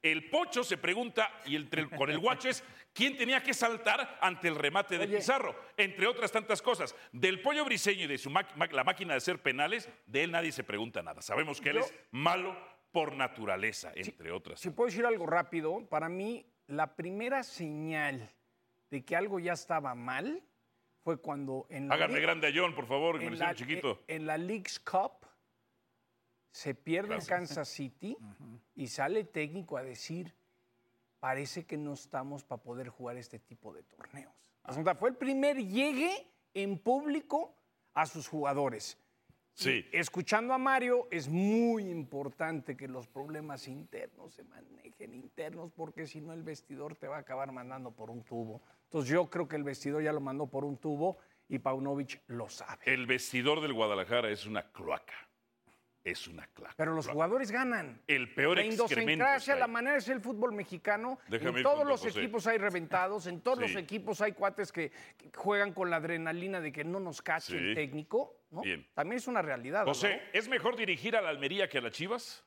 Speaker 3: el Pocho se pregunta, y el, con el Guacho es, ¿quién tenía que saltar ante el remate de
Speaker 6: Oye.
Speaker 3: Pizarro? Entre otras tantas cosas. Del Pollo Briseño y de su la máquina de hacer penales, de él nadie se pregunta nada. Sabemos que él
Speaker 6: Yo-
Speaker 3: es malo por naturaleza, entre otras.
Speaker 6: Si puedo decir algo rápido, para mí la primera señal de que algo ya estaba mal fue cuando en la,
Speaker 3: Háganme grande a John, por favor, que me
Speaker 6: en
Speaker 3: lo
Speaker 6: la,
Speaker 3: chiquito.
Speaker 6: en la League's Cup se pierde en
Speaker 3: Gracias.
Speaker 6: Kansas City y sale técnico a decir, parece que no estamos para poder jugar este tipo de torneos. Sea, fue el primer llegue en público a sus jugadores.
Speaker 3: Sí.
Speaker 6: Y escuchando a Mario, es muy importante que los problemas internos se manejen internos, porque si no el vestidor te va a acabar mandando por un tubo. Entonces yo creo que el vestidor ya lo mandó por un tubo y Paunovic lo sabe.
Speaker 3: El vestidor del Guadalajara es una cloaca. Es una cloaca.
Speaker 6: Pero los jugadores ganan.
Speaker 3: El peor
Speaker 6: La
Speaker 3: excremento.
Speaker 6: idiosincrasia, la manera de ser el fútbol mexicano.
Speaker 3: Déjame
Speaker 6: en todos los
Speaker 3: José.
Speaker 6: equipos hay reventados, en todos
Speaker 3: Sí.
Speaker 6: los equipos hay cuates que, juegan con la adrenalina de que no nos cache
Speaker 3: Sí.
Speaker 6: el técnico. ¿no?
Speaker 3: Bien.
Speaker 6: También es una realidad.
Speaker 3: José,
Speaker 6: Álvaro.
Speaker 3: ¿es mejor dirigir a la Almería que a las Chivas?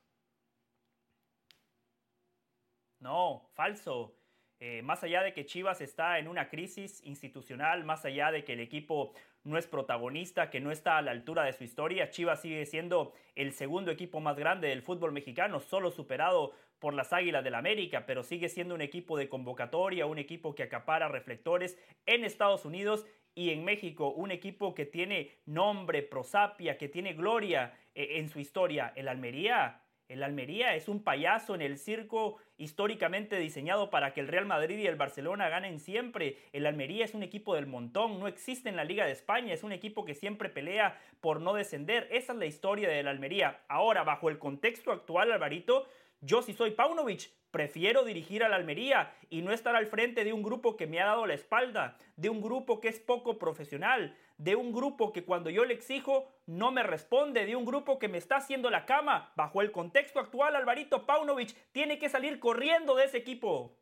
Speaker 10: No, falso. Eh, más allá de que Chivas está en una crisis institucional, más allá de que el equipo no es protagonista, que no está a la altura de su historia, Chivas sigue siendo el segundo equipo más grande del fútbol mexicano, solo superado por las Águilas del América, pero sigue siendo un equipo de convocatoria, un equipo que acapara reflectores en Estados Unidos y en México, un equipo que tiene nombre, prosapia, que tiene gloria eh, en su historia. El Almería el Almería es un payaso en el circo históricamente diseñado para que el Real Madrid y el Barcelona ganen siempre. El Almería es un equipo del montón, no existe en la Liga de España, es un equipo que siempre pelea por no descender. Esa es la historia del Almería. Ahora, bajo el contexto actual, Alvarito, yo si soy Paunovic, prefiero dirigir al Almería y no estar al frente de un grupo que me ha dado la espalda, de un grupo que es poco profesional, de un grupo que cuando yo le exijo no me responde, de un grupo que me está haciendo la cama. Bajo el contexto actual, Alvarito Paunovic tiene que salir corriendo de ese equipo.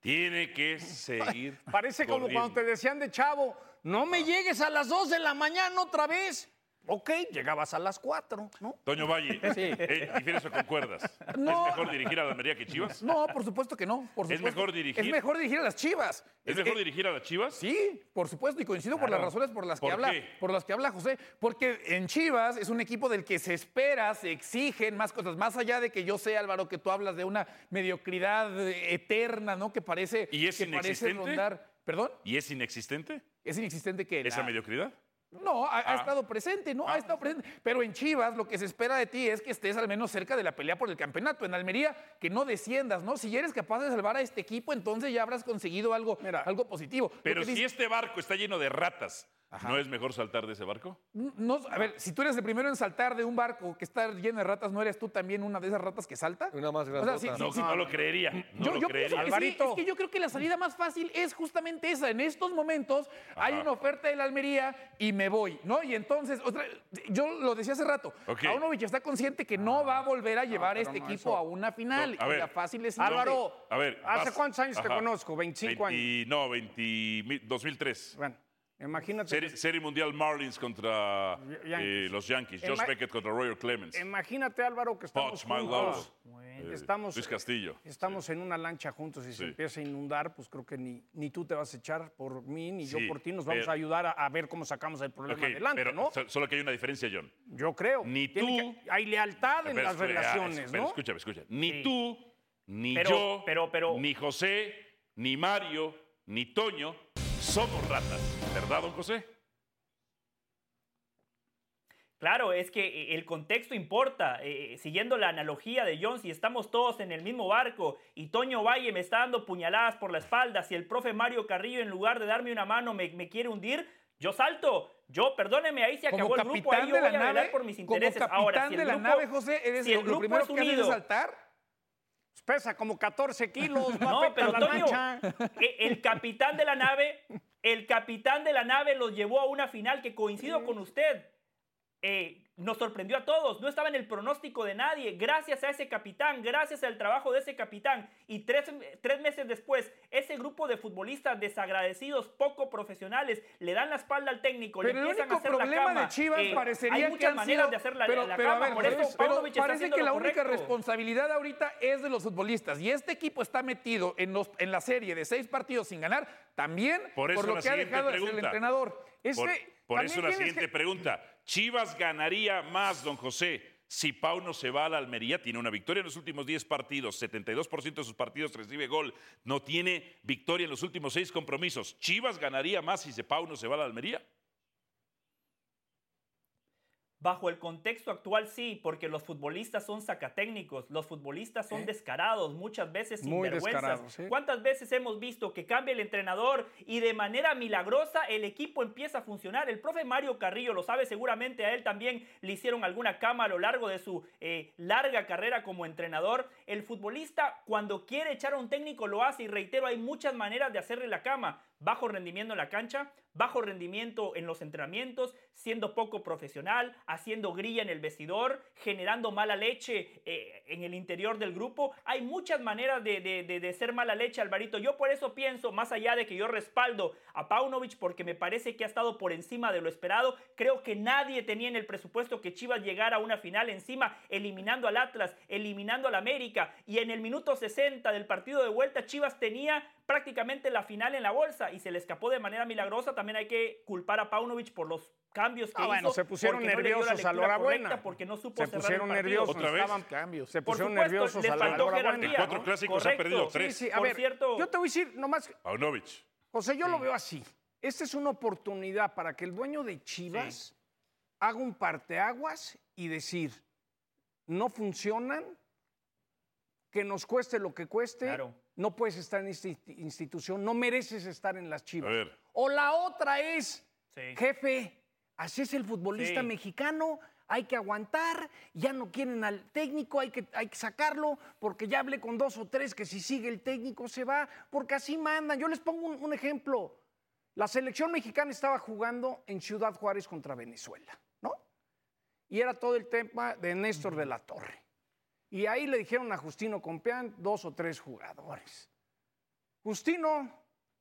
Speaker 3: Tiene que seguir.
Speaker 6: Parece como cuando te decían de chavo, no me llegues a las 2 de la mañana otra vez. Ok, llegabas a las 4, ¿no?
Speaker 3: Toño Valle, eh, ¿difieres o concuerdas?
Speaker 5: No.
Speaker 3: ¿Es mejor dirigir a la Almería que Chivas?
Speaker 5: No, por supuesto que no. Por
Speaker 3: ¿Es mejor dirigir?
Speaker 5: Es mejor dirigir a las Chivas.
Speaker 3: ¿Es mejor dirigir a las Chivas?
Speaker 5: Sí, por supuesto, y coincido por las razones por las que
Speaker 3: ¿Por
Speaker 5: habla,
Speaker 3: qué?
Speaker 5: por las que habla José, porque en Chivas es un equipo del que se espera, se exigen más cosas, más allá de que yo sé, Álvaro, que tú hablas de una mediocridad eterna, ¿no? Que parece
Speaker 3: ¿Y es
Speaker 5: que parece rondar. ¿Perdón?
Speaker 3: ¿Y es inexistente
Speaker 5: Es inexistente que
Speaker 3: esa
Speaker 5: la-
Speaker 3: mediocridad?
Speaker 5: No, ha, ha
Speaker 3: Ah.
Speaker 5: estado presente, ¿no? Ha estado presente. Pero en Chivas lo que se espera de ti es que estés al menos cerca de la pelea por el campeonato. En Almería, que no desciendas, ¿no? Si eres capaz de salvar a este equipo, entonces ya habrás conseguido algo, algo positivo.
Speaker 3: Pero si
Speaker 5: dice-
Speaker 3: este barco está lleno de ratas, ¿no es mejor saltar de ese barco?
Speaker 5: No, a ver, si tú eres el primero en saltar de un barco que está lleno de ratas, ¿no eres tú también una de esas ratas que salta?
Speaker 7: Una más
Speaker 5: O sea, sí,
Speaker 3: No,
Speaker 5: sí.
Speaker 3: no lo creería. No
Speaker 5: yo,
Speaker 3: lo
Speaker 5: yo
Speaker 3: creería.
Speaker 5: que sí,
Speaker 6: Alvarito.
Speaker 5: es que yo creo que la salida más fácil es justamente esa. En estos momentos hay una oferta de la Almería y me voy, ¿no? Y entonces, otra, yo lo decía hace rato,
Speaker 3: Ok.
Speaker 5: Paunovic está consciente que no va a volver a llevar a este
Speaker 6: no,
Speaker 5: equipo
Speaker 6: eso-
Speaker 5: a una final.
Speaker 3: No, a
Speaker 5: y
Speaker 3: ver.
Speaker 5: la fácil es
Speaker 6: Álvaro,
Speaker 3: A ver.
Speaker 6: ¿hace
Speaker 3: vas-
Speaker 6: cuántos años te conozco? 25 años.
Speaker 3: 20 No, 20, mi- 2003.
Speaker 6: Bueno, imagínate.
Speaker 3: Serie, Serie Mundial Marlins contra
Speaker 6: Yankees.
Speaker 3: eh, los Yankees. Josh
Speaker 6: Ima-
Speaker 3: Beckett contra Roger Clemens.
Speaker 6: Imagínate, Álvaro, que estamos
Speaker 3: Mike
Speaker 6: juntos.
Speaker 3: Lowe,
Speaker 6: Eh,
Speaker 3: eh,
Speaker 6: Estamos,
Speaker 3: Luis Castillo.
Speaker 6: Estamos en una lancha juntos y
Speaker 3: Sí.
Speaker 6: se empieza a inundar, pues creo que ni, ni tú te vas a echar por mí, ni yo por ti. Nos vamos
Speaker 3: pero-
Speaker 6: a ayudar a, a ver cómo sacamos el problema adelante,
Speaker 3: pero
Speaker 6: ¿no?
Speaker 3: so- solo que hay una diferencia, John.
Speaker 6: Yo creo.
Speaker 3: Ni tú-
Speaker 6: que- hay lealtad en las relaciones, ¿no?
Speaker 3: escúchame, escucha. Ni tú, ni yo,
Speaker 10: pero- pero-
Speaker 3: ni José, ni Mario, ni Toño somos ratas. ¿Verdad, don José?
Speaker 10: Claro, es que eh, el contexto importa. Eh, siguiendo la analogía de John, si estamos todos en el mismo barco y Toño Valle me está dando puñaladas por la espalda, si el profe Mario Carrillo en lugar de darme una mano me, me quiere hundir, yo salto. Yo, perdóneme, ahí se acabó
Speaker 5: Como
Speaker 10: el grupo,
Speaker 5: capitán
Speaker 10: ahí yo
Speaker 5: de la
Speaker 10: voy a velar
Speaker 5: nave,
Speaker 10: por mis
Speaker 5: como
Speaker 10: intereses.
Speaker 5: capitán
Speaker 10: Ahora, si el
Speaker 5: de la
Speaker 10: grupo-
Speaker 5: nave, José, eres
Speaker 10: si el
Speaker 5: lo, lo
Speaker 10: grupo
Speaker 5: primero
Speaker 10: es
Speaker 5: que haces
Speaker 10: unido-
Speaker 5: saltar.
Speaker 6: Pesa como 14 kilos, va
Speaker 10: No, pero
Speaker 6: la
Speaker 10: Toño, el capitán de la nave, el capitán de la nave los llevó a una final que coincido con usted. eh, nos sorprendió a todos, no estaba en el pronóstico de nadie, gracias a ese capitán, gracias al trabajo de ese capitán. Y tres, tres meses después, ese grupo de futbolistas desagradecidos, poco profesionales, le dan la espalda al técnico,
Speaker 5: Pero
Speaker 10: le
Speaker 5: el
Speaker 10: empiezan a
Speaker 5: único
Speaker 10: hacer la
Speaker 5: problema
Speaker 10: cama.
Speaker 5: de Chivas
Speaker 10: Eh,
Speaker 5: parecería
Speaker 10: hay muchas maneras
Speaker 5: sido-
Speaker 10: de hacer la,
Speaker 5: pero,
Speaker 10: la
Speaker 5: pero, a
Speaker 10: cama,
Speaker 5: ver,
Speaker 10: por eso
Speaker 5: pero parece que
Speaker 10: lo
Speaker 5: la única
Speaker 10: correcto.
Speaker 5: responsabilidad ahorita es de los futbolistas y este equipo está metido en, los, en la serie de seis partidos sin ganar también
Speaker 3: Por eso
Speaker 5: lo
Speaker 3: la
Speaker 5: que ha
Speaker 3: siguiente
Speaker 5: dejado de ser el
Speaker 3: pregunta.
Speaker 5: entrenador.
Speaker 6: Este,
Speaker 3: Por, por
Speaker 6: también
Speaker 3: eso la siguiente
Speaker 6: que-
Speaker 3: pregunta. ¿Chivas ganaría más, don José, si Pauno se va a la Almería? Tiene una victoria en los últimos 10 partidos, 72% de sus partidos recibe gol, no tiene victoria en los últimos 6 compromisos. ¿Chivas ganaría más si se Pauno se va a la Almería?
Speaker 10: Bajo el contexto actual sí, porque los futbolistas son sacatécnicos, los futbolistas son descarados, muchas veces sinvergüenzas.
Speaker 6: ¿sí?
Speaker 10: ¿Cuántas veces hemos visto que cambia el entrenador y de manera milagrosa el equipo empieza a funcionar? El profe Mario Carrillo lo sabe, seguramente a él también le hicieron alguna cama a lo largo de su eh, larga carrera como entrenador. El futbolista cuando quiere echar a un técnico lo hace y reitero, hay muchas maneras de hacerle la cama. Bajo rendimiento en la cancha, bajo rendimiento en los entrenamientos, siendo poco profesional, haciendo grilla en el vestidor, generando mala leche eh, en el interior del grupo. Hay muchas maneras de, de- de- de ser mala leche, Alvarito. Yo por eso pienso, más allá de que yo respaldo a Paunovic porque me parece que ha estado por encima de lo esperado, creo que nadie tenía en el presupuesto que Chivas llegara a una final encima, eliminando al Atlas, eliminando al América. Y en el minuto 60 del partido de vuelta, Chivas tenía prácticamente la final en la bolsa y se le escapó de manera milagrosa. También hay que culpar a Paunovic por los cambios que
Speaker 6: Ah, bueno,
Speaker 10: hizo.
Speaker 6: se pusieron
Speaker 10: porque no
Speaker 6: nerviosos a la hora buena.
Speaker 10: Porque no supo
Speaker 6: Se pusieron nerviosos.
Speaker 3: ¿Otra vez?
Speaker 5: Cambios.
Speaker 6: Se pusieron
Speaker 10: supuesto,
Speaker 6: nerviosos
Speaker 10: le
Speaker 6: a la
Speaker 10: faltó
Speaker 6: hora buena.
Speaker 3: Cuatro clásicos ha perdido, tres.
Speaker 6: Sí, sí, a
Speaker 10: Por
Speaker 6: ver,
Speaker 10: cierto-
Speaker 6: yo te voy a decir nomás,
Speaker 3: Paunovic.
Speaker 6: José, yo lo veo así. Esta es una oportunidad para que el dueño de Chivas haga un parteaguas y decir, no funcionan, que nos cueste lo que cueste,
Speaker 10: Claro.
Speaker 6: no puedes estar en esta insti- institución, no mereces estar en las Chivas.
Speaker 3: A ver.
Speaker 6: O la otra es,
Speaker 10: Sí.
Speaker 6: jefe, así es el futbolista
Speaker 10: Sí.
Speaker 6: mexicano, hay que aguantar, ya no quieren al técnico, hay que, hay que sacarlo, porque ya hablé con dos o tres que si sigue el técnico se va, porque así mandan. Yo les pongo un, un ejemplo. La selección mexicana estaba jugando en Ciudad Juárez contra Venezuela, ¿no? Y era todo el tema de Néstor de la Torre. Y ahí le dijeron a Justino Compeán dos o tres jugadores. Justino,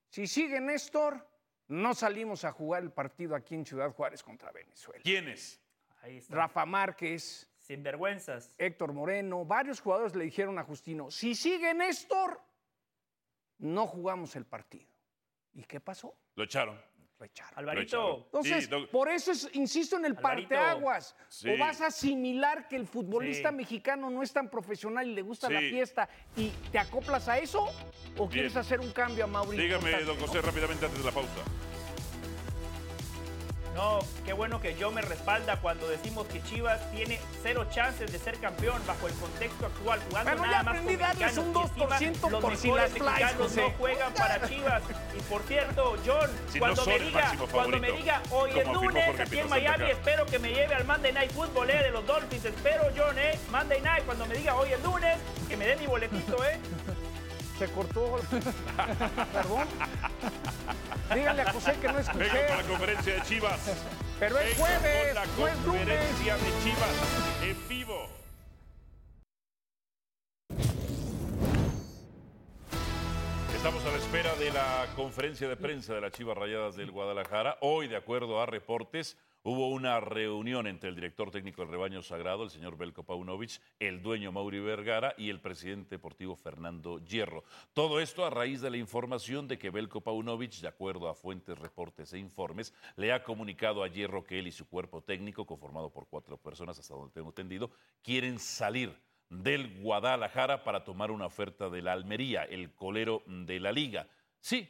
Speaker 6: si sigue Néstor, no salimos a jugar el partido aquí en Ciudad Juárez contra Venezuela.
Speaker 3: ¿Quiénes?
Speaker 10: Ahí está.
Speaker 6: Rafa Márquez,
Speaker 10: Sinvergüenzas.
Speaker 6: Héctor Moreno, varios jugadores le dijeron a Justino, si sigue Néstor, no jugamos el partido. ¿Y qué pasó?
Speaker 3: Lo echaron.
Speaker 10: Alvarito,
Speaker 6: Entonces,
Speaker 3: Sí,
Speaker 6: por eso es- insisto en el
Speaker 10: Alvarito.
Speaker 6: parteaguas.
Speaker 3: Sí.
Speaker 6: O vas a asimilar que el futbolista
Speaker 10: Sí.
Speaker 6: mexicano no es tan profesional y le gusta la fiesta y te acoplas a eso, o quieres hacer un cambio a Mauricio.
Speaker 3: Dígame, don José, rápidamente antes de la pausa.
Speaker 10: No, qué bueno que yo me respalda cuando decimos que Chivas tiene cero chances de ser campeón bajo el contexto actual, jugando
Speaker 6: Bueno, ya
Speaker 10: nada más
Speaker 6: aprendí
Speaker 10: con
Speaker 6: darles un
Speaker 10: y encima
Speaker 6: 2%
Speaker 10: los
Speaker 6: por si
Speaker 10: mejores
Speaker 6: las flies,
Speaker 10: no juegan para Chivas. Y por cierto, John,
Speaker 3: Si
Speaker 10: cuando, me diga, cuando me diga hoy es lunes aquí en Miami,
Speaker 3: acá.
Speaker 10: espero que me lleve al Monday Night Football eh, de los Dolphins. Espero, John, eh, Monday Night, cuando me diga hoy es lunes, que me dé mi boletito, eh.
Speaker 6: Se cortó. Perdón. Dígale a José que no escuché.
Speaker 3: Vengo para la conferencia de Chivas.
Speaker 6: Pero es jueves,
Speaker 3: con la
Speaker 6: no es lunes.
Speaker 3: conferencia de Chivas en vivo. Estamos a la espera de la conferencia de prensa de las Chivas Rayadas del Guadalajara. Hoy, de acuerdo a reportes, hubo una reunión entre el director técnico del rebaño sagrado, el señor Belko Paunovic, el dueño Mauri Vergara y el presidente deportivo Fernando Hierro. Todo esto a raíz de la información de que Belko Paunovic, de acuerdo a fuentes, reportes e informes, le ha comunicado a Hierro que él y su cuerpo técnico, conformado por cuatro personas, hasta donde tengo entendido, quieren salir del Guadalajara para tomar una oferta de la Almería, el colero de la liga. Sí,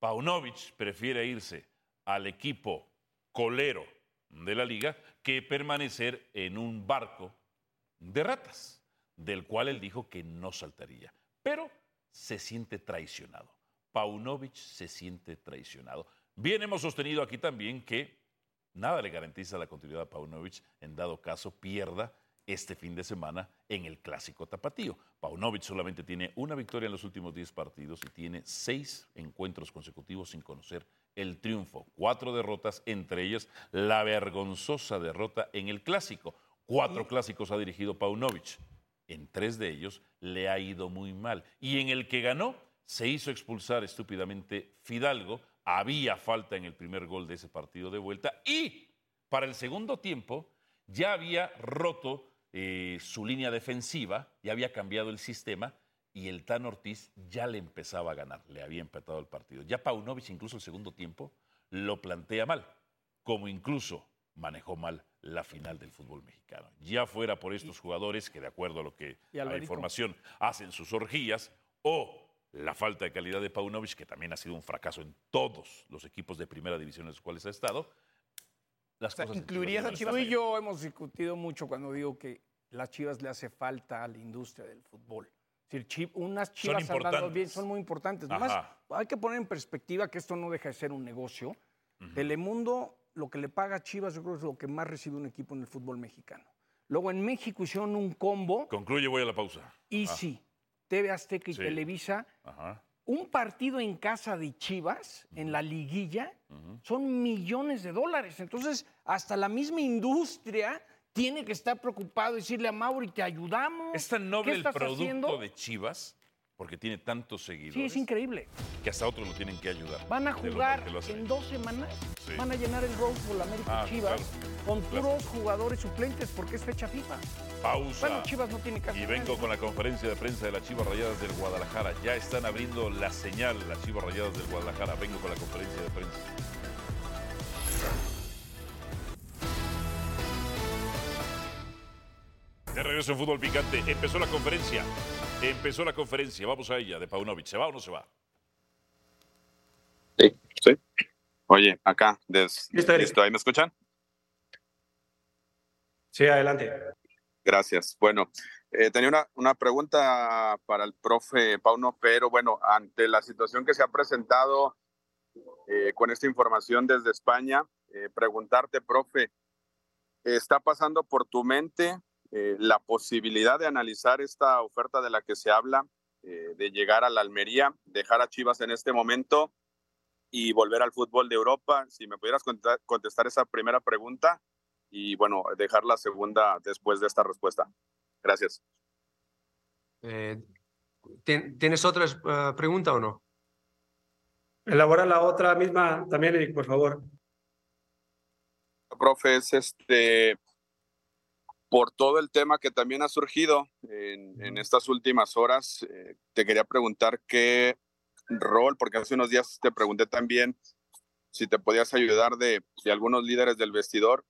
Speaker 3: Paunovic prefiere irse al equipo colero de la liga que permanecer en un barco de ratas, del cual él dijo que no saltaría. Pero se siente traicionado. Paunovic se siente traicionado. Bien hemos sostenido aquí también que nada le garantiza la continuidad a Paunovic en dado caso pierda este fin de semana en el clásico tapatío. Paunovic solamente tiene una victoria en los últimos 10 partidos y tiene seis encuentros consecutivos sin conocer el triunfo. Cuatro derrotas, entre ellas la vergonzosa derrota en el clásico. Cuatro clásicos ha dirigido Paunovic. En tres de ellos le ha ido muy mal. Y en el que ganó, se hizo expulsar estúpidamente Fidalgo. Había falta en el primer gol de ese partido de vuelta. Y para el segundo tiempo ya había roto eh, su línea defensiva, ya había cambiado el sistema y el Tan Ortiz ya le empezaba a ganar, le había empatado el partido. Ya Paunovic incluso el segundo tiempo lo plantea mal, como incluso manejó mal la final del fútbol mexicano. Ya fuera por estos jugadores que de acuerdo a lo que la información hacen sus orgías o la falta de calidad de Paunovic, que también ha sido un fracaso en todos los equipos de primera división en los cuales ha estado, las
Speaker 6: O sea,
Speaker 3: cosas.
Speaker 6: ¿Incluirías a Chivas? Tú y yo hemos discutido mucho cuando digo que las Chivas le hace falta a la industria del fútbol. Decir, unas Chivas andando
Speaker 3: importantes.
Speaker 6: bien son muy importantes. Además, hay que poner en perspectiva que esto no deja de ser un negocio. Telemundo, lo que le paga a Chivas, yo creo que es lo que más recibe un equipo en el fútbol mexicano. Luego en México hicieron un combo,
Speaker 3: Concluye, voy a la pausa.
Speaker 6: Easy, TV Azteca y
Speaker 3: Sí.
Speaker 6: Televisa,
Speaker 3: Ajá.
Speaker 6: un partido en casa de Chivas, en la liguilla, son millones de dólares. Entonces, hasta la misma industria tiene que estar preocupado y decirle a Mauri, te ayudamos.
Speaker 3: Es tan noble
Speaker 6: ¿Qué
Speaker 3: el producto
Speaker 6: haciendo?
Speaker 3: de Chivas porque tiene tantos seguidores
Speaker 6: Sí, es increíble.
Speaker 3: que hasta otros lo tienen que ayudar.
Speaker 6: Van a jugar en dos semanas,
Speaker 3: Sí.
Speaker 6: van a llenar el Rose Bowl América
Speaker 3: Ah,
Speaker 6: Chivas
Speaker 3: claro.
Speaker 6: con
Speaker 3: Claro.
Speaker 6: puros jugadores suplentes porque es fecha FIFA.
Speaker 3: Pausa.
Speaker 6: Bueno, Chivas no tiene caso.
Speaker 3: Y vengo con la conferencia de prensa de las Chivas Rayadas del Guadalajara. Ya están abriendo la señal las Chivas Rayadas del Guadalajara. Vengo con la conferencia de prensa. De regreso en Fútbol Picante. Empezó la conferencia. Empezó la conferencia. Vamos a ella, de Paunovic. ¿Se va o no se va?
Speaker 11: Sí, sí. Oye, acá, des-
Speaker 12: Listo,
Speaker 11: ¿ahí me escuchan?
Speaker 12: Sí, adelante.
Speaker 11: Gracias. Bueno, eh, tenía una, una pregunta para el profe Pauno, pero bueno, ante la situación que se ha presentado eh, con esta información desde España, eh, preguntarte, profe, ¿está pasando por tu mente eh, la posibilidad de analizar esta oferta de la que se habla, eh, de llegar a la Almería, dejar a Chivas en este momento y volver al fútbol de Europa? Si me pudieras contestar esa primera pregunta y bueno, dejar la segunda después de esta respuesta. Gracias.
Speaker 13: Eh, ¿tien- ¿Tienes otra pregunta o no?
Speaker 12: Elabora la otra misma también, Eric, por favor.
Speaker 11: Profe, es este, por todo el tema que también ha surgido en, en estas últimas horas, eh, te quería preguntar qué rol, porque hace unos días te pregunté también si te podías ayudar de, de algunos líderes del vestidor,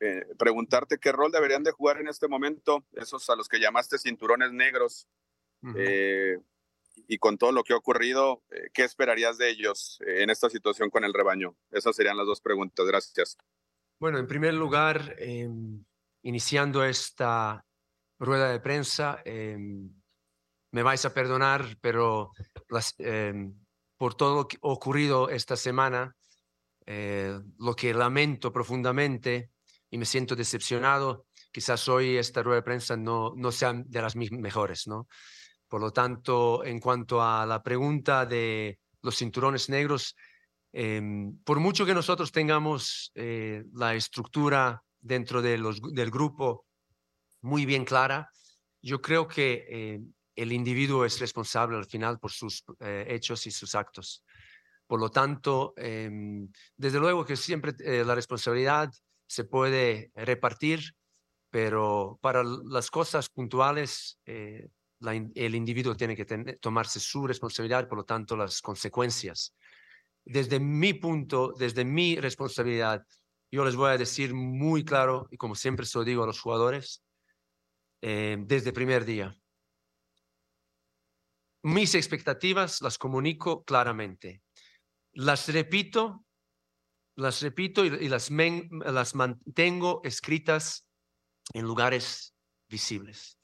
Speaker 11: eh, preguntarte qué rol deberían de jugar en este momento esos a los que llamaste cinturones negros. eh, y con todo lo que ha ocurrido, ¿qué esperarías de ellos en esta situación con el rebaño? Esas serían las dos preguntas. Gracias.
Speaker 13: Bueno, en primer lugar, em, iniciando esta rueda de prensa, em, me vais a perdonar, pero em, por todo lo que ocurrido esta semana, eh, lo que lamento profundamente y me siento decepcionado, quizás hoy esta rueda de prensa no, no sea de las mejores, ¿no? Por lo tanto, en cuanto a la pregunta de los cinturones negros, em, por mucho que nosotros tengamos eh, la estructura dentro de del grupo muy bien clara, yo creo que eh, el individuo es responsable al final por sus eh, hechos y sus actos. Por lo tanto, em, desde luego que siempre eh, la responsabilidad se puede repartir, pero para las cosas puntuales, el individuo tiene que tomarse su responsabilidad, por lo tanto, las consecuencias. Desde mi punto, desde mi responsabilidad, yo les voy a decir muy claro, y como siempre se lo digo a los jugadores, eh, desde el primer día. Mis expectativas las comunico claramente. Las repito, las repito y, las, mantengo escritas en lugares visibles.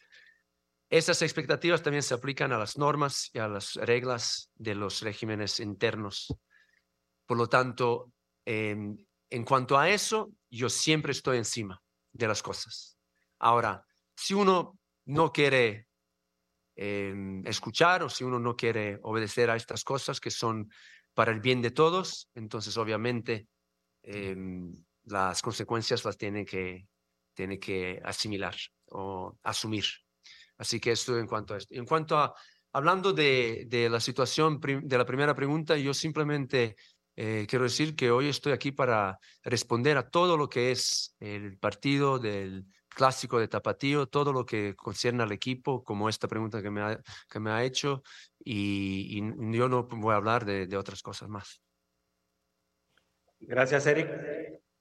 Speaker 13: Esas expectativas también se aplican a las normas y a las reglas de los regímenes internos. Por lo tanto, em, en cuanto a eso, yo siempre estoy encima de las cosas. Ahora, si uno no quiere em, escuchar o si uno no quiere obedecer a estas cosas que son para el bien de todos, entonces obviamente em, las consecuencias las tiene que, tiene que asimilar o asumir. Así que esto en cuanto a esto. En cuanto a, hablando de, de la situación de la primera pregunta, yo simplemente eh, quiero decir que hoy estoy aquí para responder a todo lo que es el partido del clásico de Tapatío, todo lo que concierne al equipo, como esta pregunta que me ha, que me ha hecho, y, y yo no voy a hablar de, de otras cosas más.
Speaker 12: Gracias, Eric.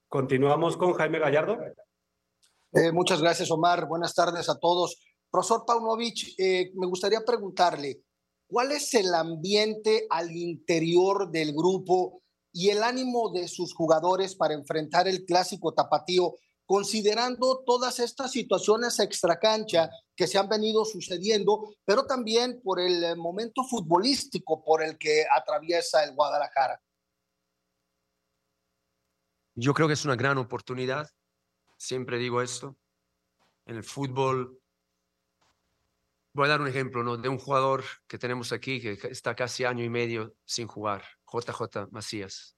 Speaker 12: Continuamos con Jaime Gallardo.
Speaker 14: Eh, muchas gracias, Omar. Buenas tardes a todos. Profesor Paunovic, eh, me gustaría preguntarle, ¿cuál es el ambiente al interior del grupo y el ánimo de sus jugadores para enfrentar el clásico tapatío, considerando todas estas situaciones extracancha que se han venido sucediendo, pero también por el eh, momento futbolístico por el que atraviesa el Guadalajara.
Speaker 13: Yo creo que es una gran oportunidad, siempre digo esto, en el fútbol. Voy a dar un ejemplo ¿no? de un jugador que tenemos aquí que está casi año y medio sin jugar, JJ Macías.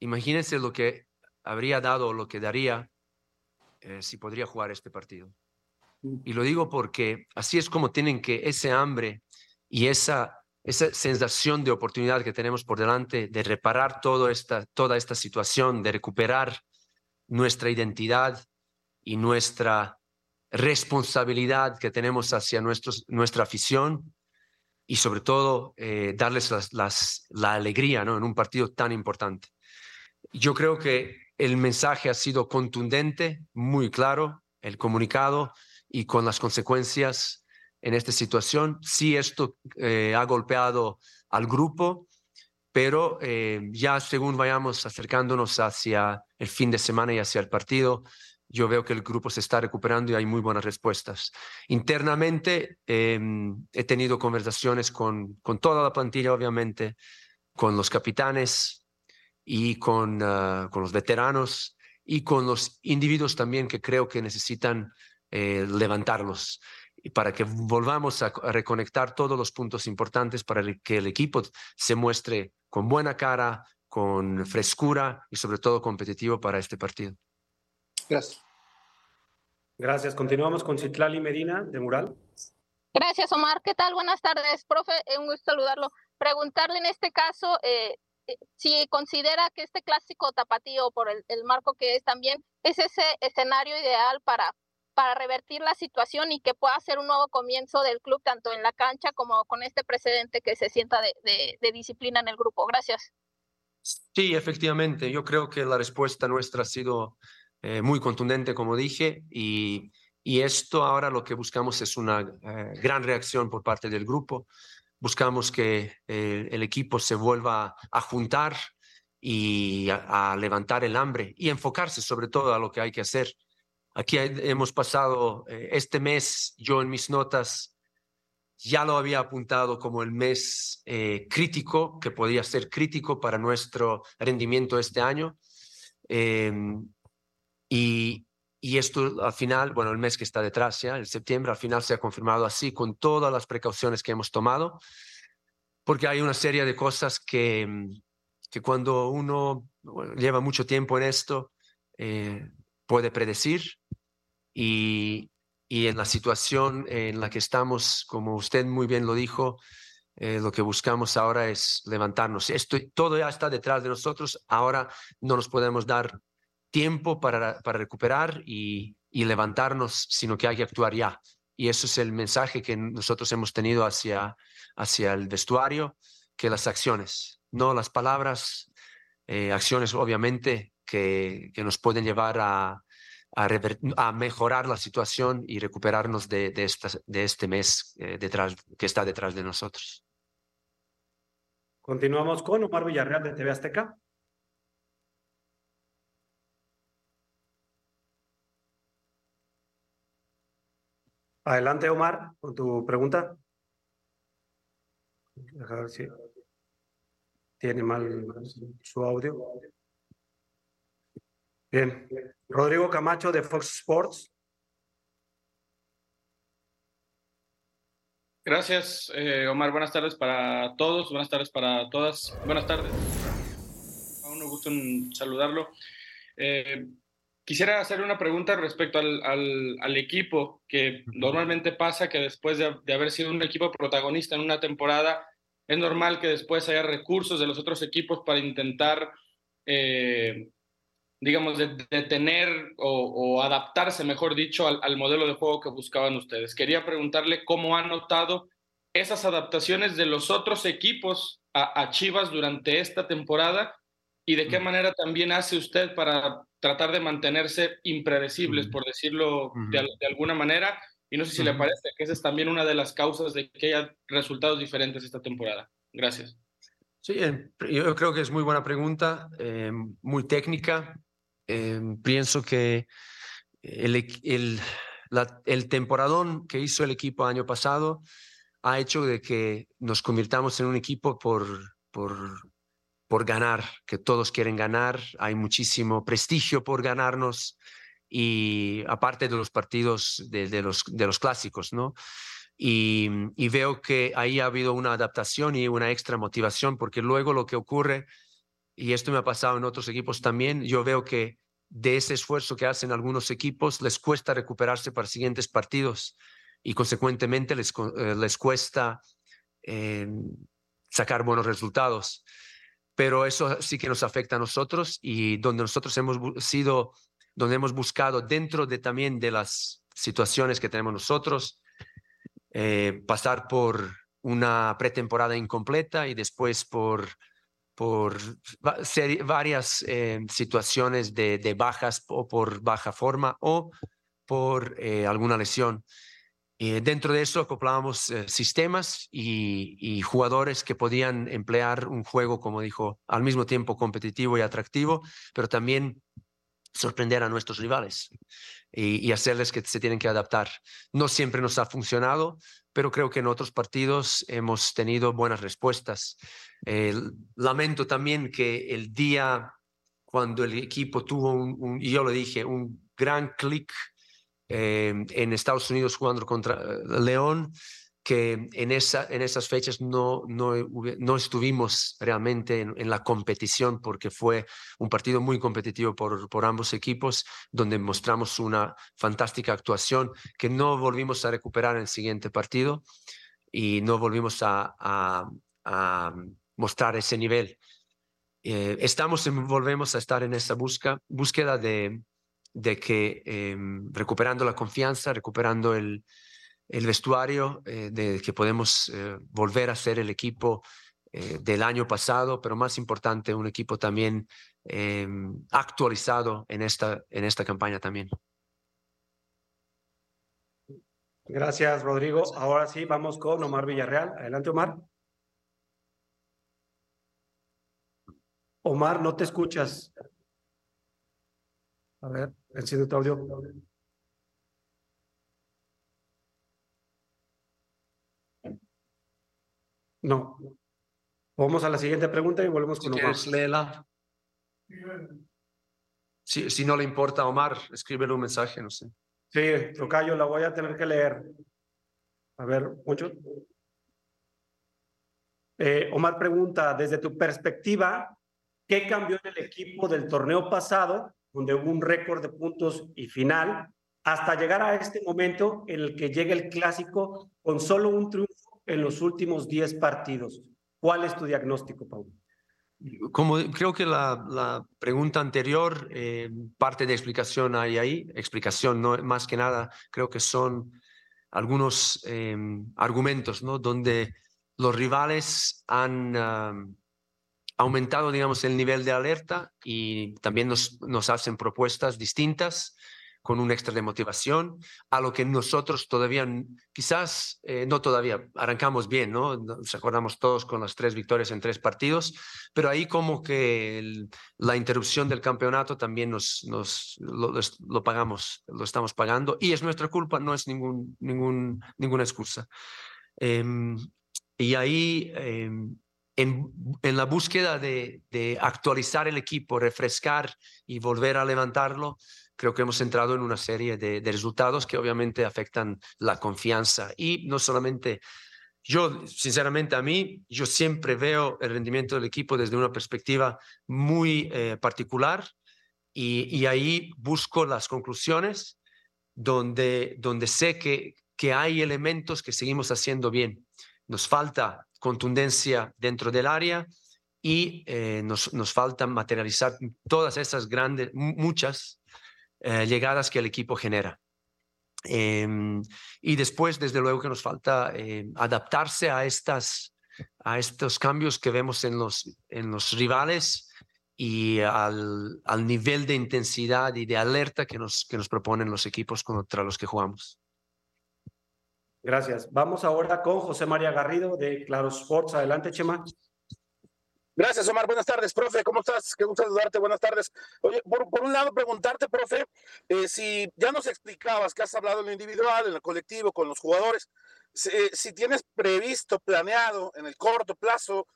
Speaker 13: Imagínense lo que habría dado, lo que daría eh, si podría jugar este partido. Y lo digo porque así es como tienen que ese hambre y esa, esa sensación de oportunidad que tenemos por delante de reparar todo esta, toda esta situación, de recuperar nuestra identidad y nuestra responsabilidad que tenemos hacia nuestros, nuestra afición y sobre todo eh, darles la alegría ¿no? en un partido tan importante. Yo creo que el mensaje ha sido contundente, muy claro, el comunicado y con las consecuencias en esta situación. Sí, esto eh, ha golpeado al grupo, pero eh, ya según vayamos acercándonos hacia el fin de semana y hacia el partido, yo veo que el grupo se está recuperando y hay muy buenas respuestas. Internamente em, he tenido conversaciones con, con toda la plantilla, obviamente, con los capitanes y con, ah, con los veteranos y con los individuos también que creo que necesitan eh, levantarlos para que volvamos a, reconectar todos los puntos importantes para que el equipo se muestre con buena cara, con frescura y sobre todo competitivo para este partido.
Speaker 14: Gracias.
Speaker 12: Gracias. Continuamos con Citlali Medina, de Mural.
Speaker 15: Gracias, Omar. ¿Qué tal? Buenas tardes, profe. Un gusto saludarlo. Preguntarle en este caso eh, si considera que este clásico tapatío, por el, el, marco que es también, es ese escenario ideal para, para revertir la situación y que pueda ser un nuevo comienzo del club, tanto en la cancha como con este precedente que se sienta de, de, de disciplina en el grupo. Gracias.
Speaker 13: Sí, efectivamente. Yo creo que la respuesta nuestra ha sido eh, muy contundente, como dije, y, y, esto ahora lo que buscamos es una eh, gran reacción por parte del grupo. Buscamos que eh, el equipo se vuelva a juntar y a, levantar el hambre y enfocarse sobre todo a lo que hay que hacer. Aquí hemos pasado este mes, yo en mis notas ya lo había apuntado como el mes crítico, que podía ser crítico para nuestro rendimiento este año. Eh, y, esto al final, bueno, el mes que está detrás, ya, el septiembre, al final se ha confirmado así, con todas las precauciones que hemos tomado, porque hay una serie de cosas que, que cuando uno lleva mucho tiempo en esto, eh, puede predecir y, y, en la situación en la que estamos, como usted muy bien lo dijo, eh, lo que buscamos ahora es levantarnos. Esto, todo ya está detrás de nosotros, ahora no nos podemos dar tiempo para, para recuperar y, y, levantarnos, sino que hay que actuar ya. Y eso es el mensaje que nosotros hemos tenido hacia, hacia el vestuario, que las acciones, no las palabras, eh, acciones obviamente que, que, nos pueden llevar a, a, a, mejorar la situación y recuperarnos de, de, esta, de este mes eh, detrás, que está detrás de nosotros.
Speaker 12: Continuamos con Omar Villarreal de TV Azteca. Adelante, Omar, con tu pregunta. A ver si tiene mal su audio. Bien. Rodrigo Camacho de Fox Sports.
Speaker 16: Gracias, eh, Omar. Buenas tardes para todos, buenas tardes para todas. Buenas tardes. Un gusto en saludarlo. Eh, Quisiera hacer una pregunta respecto al, al, al equipo, que normalmente pasa que después de, de, haber sido un equipo protagonista en una temporada, es normal que después haya recursos de los otros equipos para intentar, eh, digamos, detener de o, o, adaptarse, mejor dicho, al, al, modelo de juego que buscaban ustedes. Quería preguntarle cómo han notado esas adaptaciones de los otros equipos a, a Chivas durante esta temporada y de qué manera también hace usted para tratar de mantenerse impredecibles, por decirlo de, de, alguna manera. Y no sé si le parece que esa es también una de las causas de que haya resultados diferentes esta temporada. Gracias.
Speaker 13: Sí, eh, yo creo que es muy buena pregunta, eh, muy técnica. Eh, pienso que el, el, la, el temporadón que hizo el equipo año pasado ha hecho de que nos convirtamos en un equipo por, por, por ganar, que todos quieren ganar, hay muchísimo prestigio por ganarnos y aparte de los partidos de, de los, de los clásicos, ¿no? Y, y, veo que ahí ha habido una adaptación y una extra motivación, porque luego lo que ocurre, y esto me ha pasado en otros equipos también, yo veo que de ese esfuerzo que hacen algunos equipos les cuesta recuperarse para siguientes partidos y consecuentemente les, eh, les cuesta eh, sacar buenos resultados. Pero eso sí que nos afecta a nosotros y donde nosotros hemos sido, donde hemos buscado dentro de también de las situaciones que tenemos nosotros, eh, pasar por una pretemporada incompleta y después por, por varias eh, situaciones de, de, bajas o por baja forma o por eh, alguna lesión. Eh, dentro de eso acoplábamos eh, sistemas y, y, jugadores que podían emplear un juego, como dijo, al mismo tiempo competitivo y atractivo, pero también sorprender a nuestros rivales y, y, hacerles que se tienen que adaptar. No siempre nos ha funcionado, pero creo que en otros partidos hemos tenido buenas respuestas. Eh, lamento también que el día cuando el equipo tuvo un, un yo lo dije, un gran clic eh, en Estados Unidos jugando contra León, que en, esa, en esas fechas no, no, no estuvimos realmente en, en, la competición porque fue un partido muy competitivo por, por ambos equipos, donde mostramos una fantástica actuación que no volvimos a recuperar en el siguiente partido y no volvimos a, a, a mostrar ese nivel. Eh, estamos, volvemos a estar en esa busca, búsqueda de, de que eh, recuperando la confianza, recuperando el, el vestuario, eh, de que podemos eh, volver a ser el equipo eh, del año pasado, pero más importante, un equipo también em, actualizado en esta, en esta campaña también.
Speaker 12: Gracias, Rodrigo. Ahora sí, vamos con Omar Villarreal. Adelante, Omar. Omar, no te escuchas. A ver, enciende tu audio. No. Vamos a la siguiente pregunta y volvemos con Omar.
Speaker 13: léela. Si, si, no le importa a Omar, escríbele un mensaje, no sé.
Speaker 12: Sí, Tocayo, la voy a tener que leer. A ver, mucho. Eh, Omar pregunta, desde tu perspectiva, ¿qué cambió en el equipo del torneo pasado, donde hubo un récord de puntos y final, hasta llegar a este momento en el que llega el clásico con solo un triunfo en los últimos 10 partidos. ¿Cuál es tu diagnóstico, Paulo?
Speaker 13: Como creo que la, pregunta anterior, eh, parte de explicación hay ahí, explicación, no más que nada, creo que son algunos eh, argumentos, ¿no? Donde los rivales han uh, aumentado, digamos, el nivel de alerta y también nos, nos hacen propuestas distintas con un extra de motivación, a lo que nosotros todavía, quizás eh, no todavía, arrancamos bien, ¿no? Nos acordamos todos con las tres victorias en tres partidos, pero ahí como que la interrupción del campeonato también nos, nos lo, pagamos, lo estamos pagando y es nuestra culpa, no es ningún, ningún, ninguna excusa. Eh, y ahí... Eh, en, en, la búsqueda de, de, actualizar el equipo, refrescar y volver a levantarlo, creo que hemos entrado en una serie de, de, resultados que obviamente afectan la confianza. Y no solamente yo, sinceramente a mí, yo siempre veo el rendimiento del equipo desde una perspectiva muy eh, particular y, y, ahí busco las conclusiones donde, donde sé que, que hay elementos que seguimos haciendo bien. Nos falta contundencia dentro del área y eh, nos, nos falta materializar todas esas grandes, muchas eh, llegadas que el equipo genera. Eh, y después, desde luego que nos falta eh, adaptarse a, estas, a estos cambios que vemos en los, en los rivales y al, al nivel de intensidad y de alerta que nos, que nos proponen los equipos contra los que jugamos.
Speaker 12: Gracias. Vamos ahora con José María Garrido de Claro Sports. Adelante, Chema.
Speaker 17: Gracias, Omar. Buenas tardes, profe. ¿Cómo estás? Qué gusto saludarte. Buenas tardes. Oye, por, por un lado, preguntarte, profe, eh, si ya nos explicabas que has hablado en lo individual, en el colectivo, con los jugadores, si, eh, si tienes previsto, planeado en el corto plazo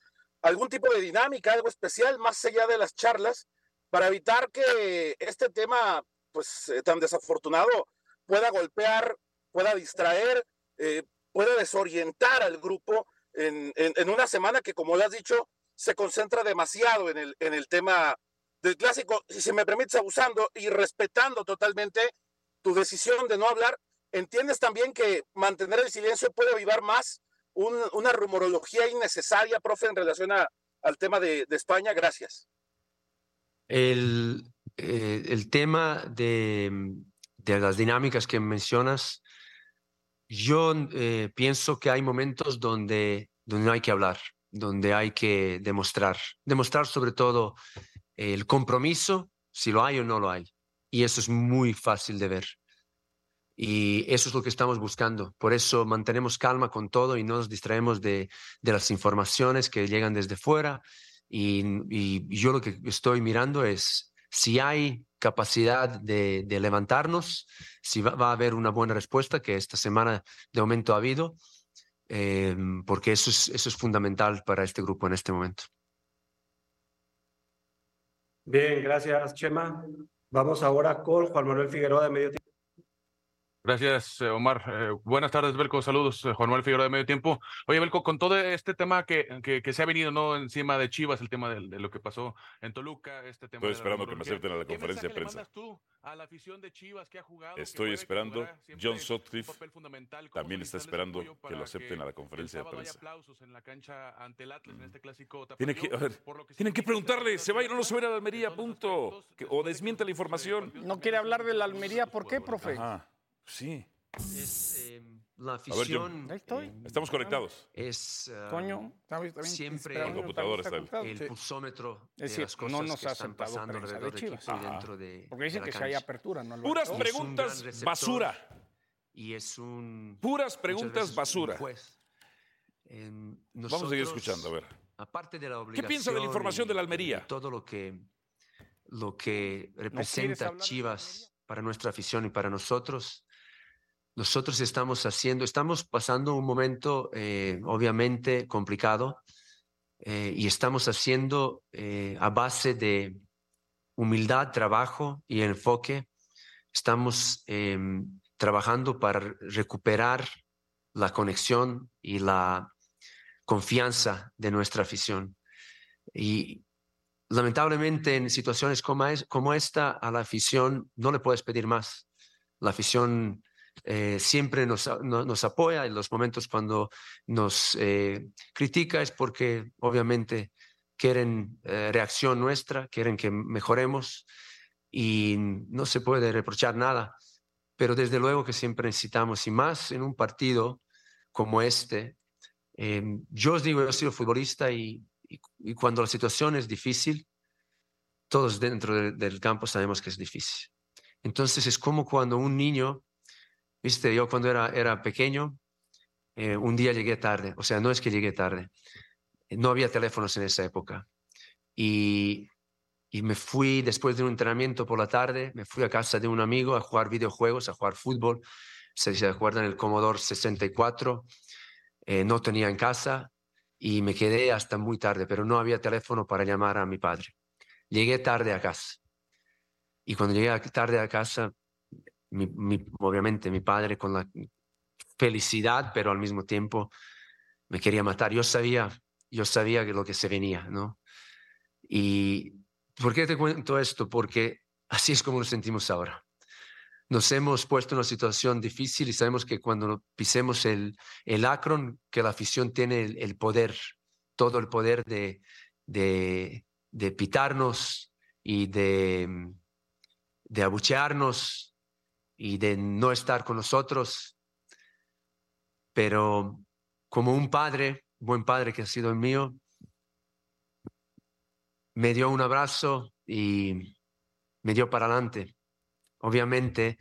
Speaker 17: algún tipo de dinámica, algo especial, más allá de las charlas, para evitar que este tema, pues, eh, tan desafortunado, pueda golpear, pueda distraer, eh, pueda desorientar al grupo en, en- en una semana que, como lo has dicho, se concentra demasiado en el, en el tema del clásico, si me permites, abusando y respetando totalmente tu decisión de no hablar, ¿entiendes también que mantener el silencio puede avivar más un- una rumorología innecesaria, profe, en relación a- al tema de, de España? Gracias.
Speaker 13: El, eh, el tema de, de las dinámicas que mencionas, yo eh, pienso que hay momentos donde, donde no hay que hablar, donde hay que demostrar, demostrar sobre todo el compromiso, si lo hay o no lo hay. Y eso es muy fácil de ver. Y eso es lo que estamos buscando. Por eso mantenemos calma con todo y no nos distraemos de, de las informaciones que llegan desde fuera. Y, y yo lo que estoy mirando es si hay capacidad de, de levantarnos, si va, va a haber una buena respuesta, que esta semana de momento ha habido, eh, porque eso es, eso es fundamental para este grupo en este momento.
Speaker 12: Bien, gracias, Chema. Vamos ahora con Juan Manuel Figueroa de Medio Tiempo.
Speaker 18: Gracias, eh, Omar. Eh, buenas tardes, Belco. Saludos, eh, Juan Manuel Figueroa de Medio Tiempo. Oye, Belco, con todo este tema que, que, que se ha venido ¿no? encima de Chivas, el tema de, lo que pasó en Toluca, este tema
Speaker 3: Estoy
Speaker 18: de la
Speaker 3: esperando que me acepten a la
Speaker 18: ¿qué
Speaker 3: conferencia de prensa.
Speaker 18: mandas tú a la afición de Chivas que ha jugado, que
Speaker 3: Estoy esperando. John Sutcliffe también está esperando que lo acepten a la conferencia de prensa.
Speaker 18: aplausos en la cancha ante el Atlas en este clásico
Speaker 3: Tiene que, a ver, tienen que preguntarle, ¿se va a ir o no se va a ir a la Almería? Punto. Que- o desmiente la información.
Speaker 6: No quiere hablar de la Almería, ¿por qué, profe?
Speaker 3: Ajá, sí.
Speaker 13: Es, eh, la
Speaker 3: A ver,
Speaker 13: afición.
Speaker 3: John.
Speaker 6: Ahí estoy.
Speaker 13: eh,
Speaker 3: Estamos conectados.
Speaker 13: Es ah,
Speaker 6: Coño,
Speaker 13: siempre
Speaker 3: El computador está
Speaker 13: el pulsómetro
Speaker 6: Es
Speaker 13: de
Speaker 6: decir,
Speaker 13: las cosas
Speaker 6: no nos
Speaker 13: que
Speaker 6: ha
Speaker 13: están pasando alrededor de
Speaker 6: Chivas.
Speaker 13: equipo y dentro de
Speaker 6: Porque dicen
Speaker 13: de
Speaker 6: que si hay apertura, no lo
Speaker 3: Puras preguntas
Speaker 13: receptor
Speaker 3: basura.
Speaker 13: Y es un.
Speaker 3: Puras preguntas basura.
Speaker 13: juez. Em,
Speaker 3: Vamos a seguir
Speaker 13: nosotros,
Speaker 3: escuchando, a ver.
Speaker 13: Aparte de la
Speaker 3: ¿Qué
Speaker 13: obligación.
Speaker 3: piensa de la información
Speaker 13: y-
Speaker 3: de la Almería?
Speaker 13: todo lo que, lo que representa
Speaker 6: la
Speaker 13: Chivas para nuestra afición y para nosotros. Nosotros estamos haciendo, estamos pasando un momento eh, obviamente complicado eh, y estamos haciendo eh, a base de humildad, trabajo y enfoque. Estamos em, trabajando para recuperar la conexión y la confianza de nuestra afición. Y lamentablemente en situaciones como, es- como esta, a la afición no le puedes pedir más. La afición eh, siempre nos, nos apoya en los momentos cuando nos eh, critica es porque obviamente quieren eh, reacción nuestra, quieren que mejoremos y no se puede reprochar nada. Pero desde luego que siempre necesitamos, y más en un partido como este, eh, yo os digo, yo he sido futbolista y, cuando la situación es difícil, todos dentro de- del campo sabemos que es difícil. Entonces es como cuando un niño, viste, yo cuando era, era pequeño, eh, un día llegué tarde, o sea, no es que llegué tarde, no había teléfonos en esa época. Y, y me fui después de un entrenamiento por la tarde, me fui a casa de un amigo a jugar videojuegos, a jugar fútbol. Se, se acuerdan el Commodore 64, eh, no tenía en casa y me quedé hasta muy tarde, pero no había teléfono para llamar a mi padre. Llegué tarde a casa. Y cuando llegué tarde a casa, obviamente mi padre con la felicidad, pero al mismo tiempo me quería matar. Yo sabía, yo sabía que lo que se venía, ¿no? Y ¿por qué te cuento esto? Porque así es como nos sentimos ahora. Nos hemos puesto en una situación difícil y sabemos que cuando pisemos el, el Akron, que la afición tiene el, el poder, todo el poder de, de, de pitarnos y de, de abuchearnos y de no estar con nosotros. Pero como un padre, buen padre que ha sido el mío, me dio un abrazo y me dio para adelante. Obviamente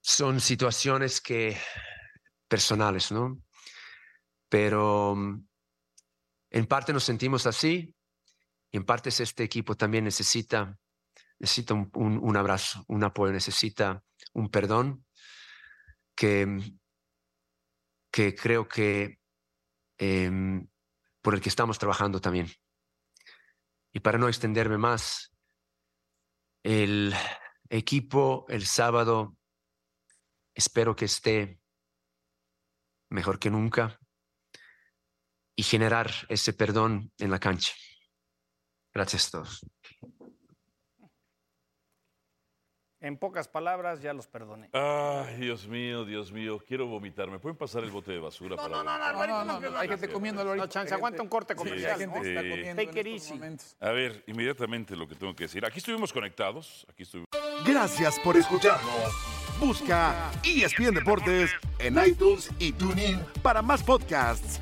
Speaker 13: son situaciones que personales, ¿no? Pero mm, en parte nos sentimos así y en partes este equipo también necesita, necesita un, un- abrazo, un apoyo, necesita un perdón que, que creo que em, por el que estamos trabajando también. Y para no extenderme más, el equipo el sábado espero que esté mejor que nunca y generar ese perdón en la cancha. Gracias a todos.
Speaker 6: En pocas palabras, ya los perdoné.
Speaker 3: Ay, Dios mío, Dios mío, quiero vomitar. ¿Me pueden pasar el bote de basura? para
Speaker 5: No, no, no, no, no, hay gente comiendo
Speaker 6: No, chance, aguanta un corte comercial.
Speaker 5: hay gente que está comiendo
Speaker 6: Take
Speaker 5: en
Speaker 6: it
Speaker 5: estos
Speaker 6: easy.
Speaker 5: momentos.
Speaker 3: A ver, inmediatamente lo que tengo que decir. Aquí estuvimos conectados. Aquí estuvimos.
Speaker 1: Gracias por escucharnos. Busca ESPN Deportes en iTunes y TuneIn para más podcasts.